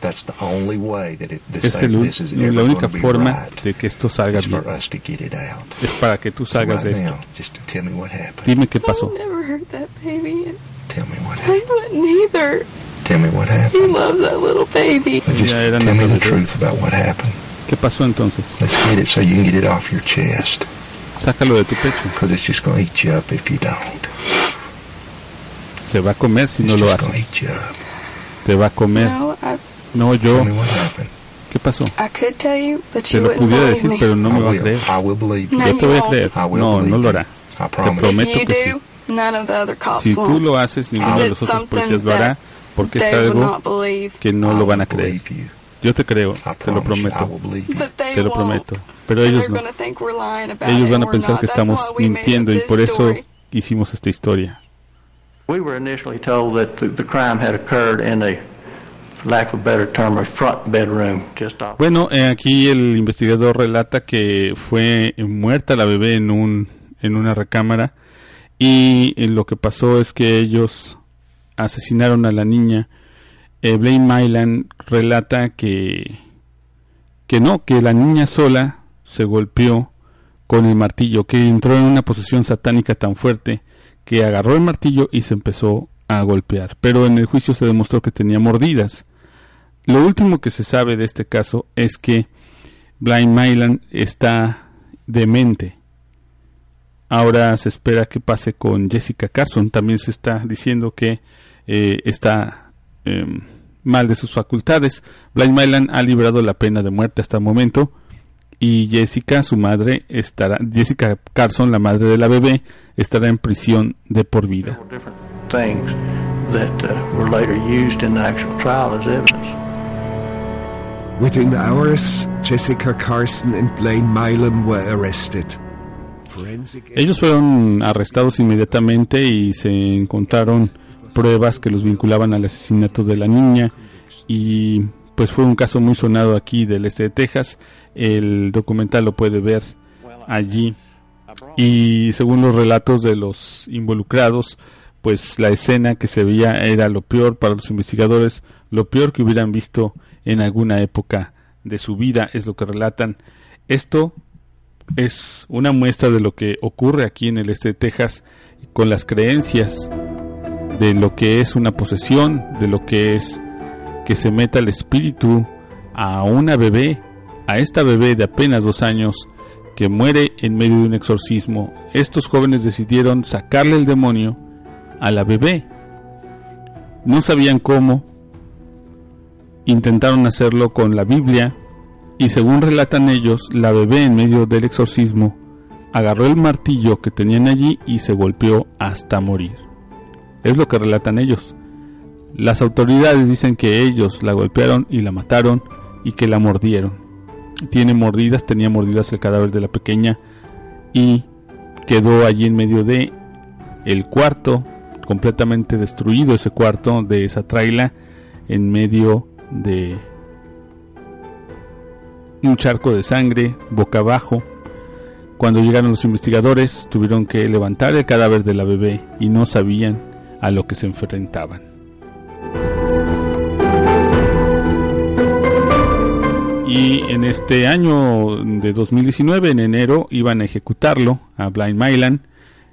That's the only way that it, this, Es el thing- this is ever la única gonna be forma right. de que esto salga bien. for us to get it out. Es para que tú salgas de esto. now, just tell me what happened. Dime qué pasó. I never hurt that baby. Tell me what I wouldn't either. Tell me what happened. He loves that little baby. Just Ya era tell me the truth about what happened. ¿Qué pasó entonces? Let's get it so you can get it off your chest. Sácalo de tu pecho. Because it's just going to eat you up if you don't. Se va a comer si no It's lo going to haces. eat you up. Te va a comer. No, I, No, yo. ¿Qué pasó? You, Te lo pudiera decir, me. pero no me I va a creer. No, Yo te voy a creer. No, no lo hará. Te prometo que sí. do, none of the other cops Si tú lo haces, ninguno de los otros policías lo hará porque es algo que no lo van a creer. Yo te creo, te lo prometo, te lo prometo. Pero ellos no. gonna think we're lying about Ellos van a pensar que estamos mintiendo y por eso hicimos esta historia. We were initially told that the, the crime had occurred in a, Bueno, aquí el investigador relata que fue muerta la bebé en un en una recámara y eh, lo que pasó es que ellos asesinaron a la niña. Eh, Blaine Mylan relata que que no, que la niña sola se golpeó con el martillo, que entró en una posesión satánica tan fuerte que agarró el martillo y se empezó a golpear. Pero en el juicio se demostró que tenía mordidas. Lo último que se sabe de este caso es que Blind Mylan está demente. Ahora se espera que pase con Jessica Carson. También se está diciendo que eh, está em, mal de sus facultades. Blind Mylan ha librado la pena de muerte hasta el momento. Y Jessica, su madre, estará. Jessica Carson, la madre de la bebé, estará en prisión de por vida. that uh, were later used in the actual trial as evidence. Within hours, Jessica Carson and Blaine Milam were arrested. Ellos fueron arrestados inmediatamente y se encontraron pruebas que los vinculaban al asesinato de la niña y pues fue un caso muy sonado aquí del este de Texas. El documental lo puede ver allí y según los relatos de los involucrados, pues la escena que se veía era lo peor para los investigadores, lo peor que hubieran visto en alguna época de su vida, es lo que relatan. Esto es una muestra de lo que ocurre aquí en el este de Texas con las creencias de lo que es una posesión, de lo que es que se meta el espíritu a una bebé, a esta bebé de apenas dos años que muere en medio de un exorcismo. Estos jóvenes decidieron sacarle el demonio a la bebé. No sabían cómo. Intentaron hacerlo con la Biblia y según relatan ellos, la bebé en medio del exorcismo agarró el martillo que tenían allí y se golpeó hasta morir. Es lo que relatan ellos. Las autoridades dicen que ellos la golpearon y la mataron y que la mordieron. Tiene mordidas, tenía mordidas el cadáver de la pequeña y quedó allí en medio de el cuarto, completamente destruido ese cuarto de esa traila en medio de un charco de sangre boca abajo. Cuando llegaron los investigadores tuvieron que levantar el cadáver de la bebé y no sabían a lo que se enfrentaban. Y en este año de 2019, en enero, iban a ejecutarlo a Blind Mylan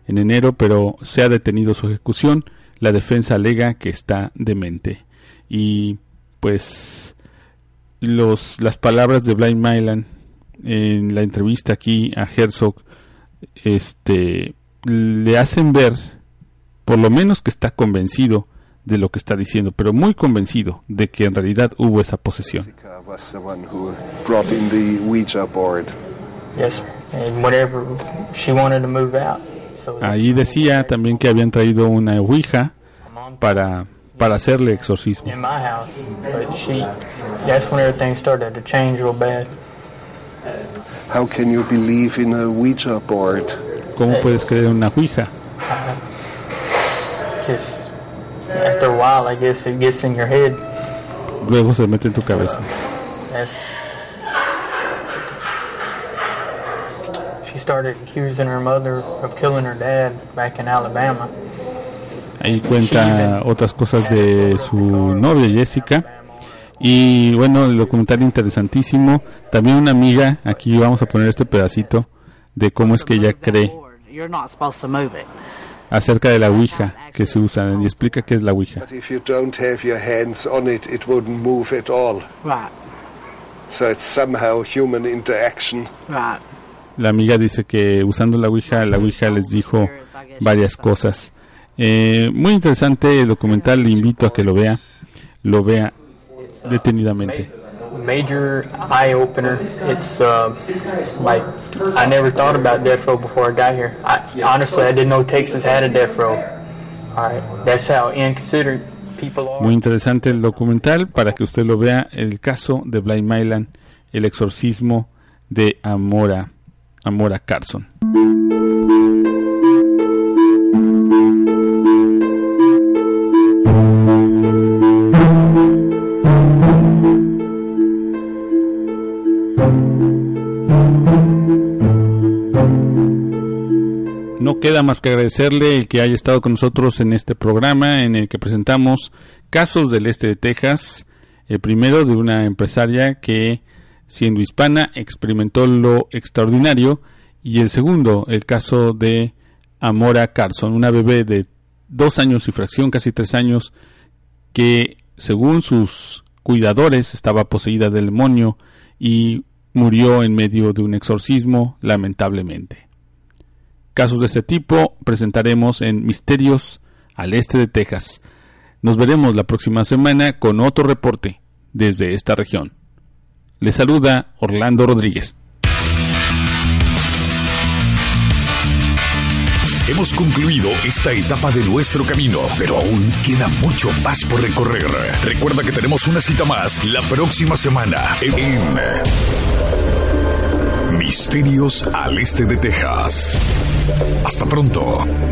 en enero, pero se ha detenido su ejecución. La defensa alega que está demente. Y pues los, las palabras de Blind Mylan en la entrevista aquí a Herzog este, le hacen ver por lo menos que está convencido de lo que está diciendo, pero muy convencido de que en realidad hubo esa posesión. Ahí decía también que habían traído una ouija para, para hacerle exorcismo. in my house, but she, that's when everything started to change real bad. How can you believe in a Ouija board? ¿Cómo puedes creer en una ouija? just after a while, I guess it gets in your head. Luego se mete en tu cabeza. That's, she started accusing her mother of killing her dad back in Alabama. Ahí cuenta otras cosas de su novia Jessica. Y bueno, el documental interesantísimo. También una amiga, aquí vamos a poner este pedacito de cómo es que ella cree You're not supposed to move it. acerca de la Ouija que se usa y explica qué es la Ouija. But if you don't have your hands on it, it wouldn't move at all. Right, So it's somehow human interaction. right. La amiga dice que usando la Ouija, la Ouija les dijo varias cosas. Eh, muy interesante el documental, le invito a que lo vea, lo vea detenidamente. Major eye opener. It's uh, like I never thought about death row before I got here. I, honestly, I didn't know Texas had a death row. All right, that's how inconsiderate people are. Muy interesante el documental para que usted lo vea, el caso de Blind Mylan, el exorcismo de Amora, Amora Carson. Queda más que agradecerle el que haya estado con nosotros en este programa en el que presentamos casos del este de Texas. El primero de una empresaria que, siendo hispana, experimentó lo extraordinario. Y el segundo, el caso de Amora Carson, una bebé de dos años y fracción, casi tres años, que, según sus cuidadores, estaba poseída del demonio y murió en medio de un exorcismo, lamentablemente. Casos de este tipo presentaremos en Misterios al Este de Texas. Nos veremos la próxima semana con otro reporte desde esta región. Les saluda Orlando Rodríguez. Hemos concluido esta etapa de nuestro camino, pero aún queda mucho más por recorrer. Recuerda que tenemos una cita más la próxima semana en Misterios al Este de Texas. Hasta pronto.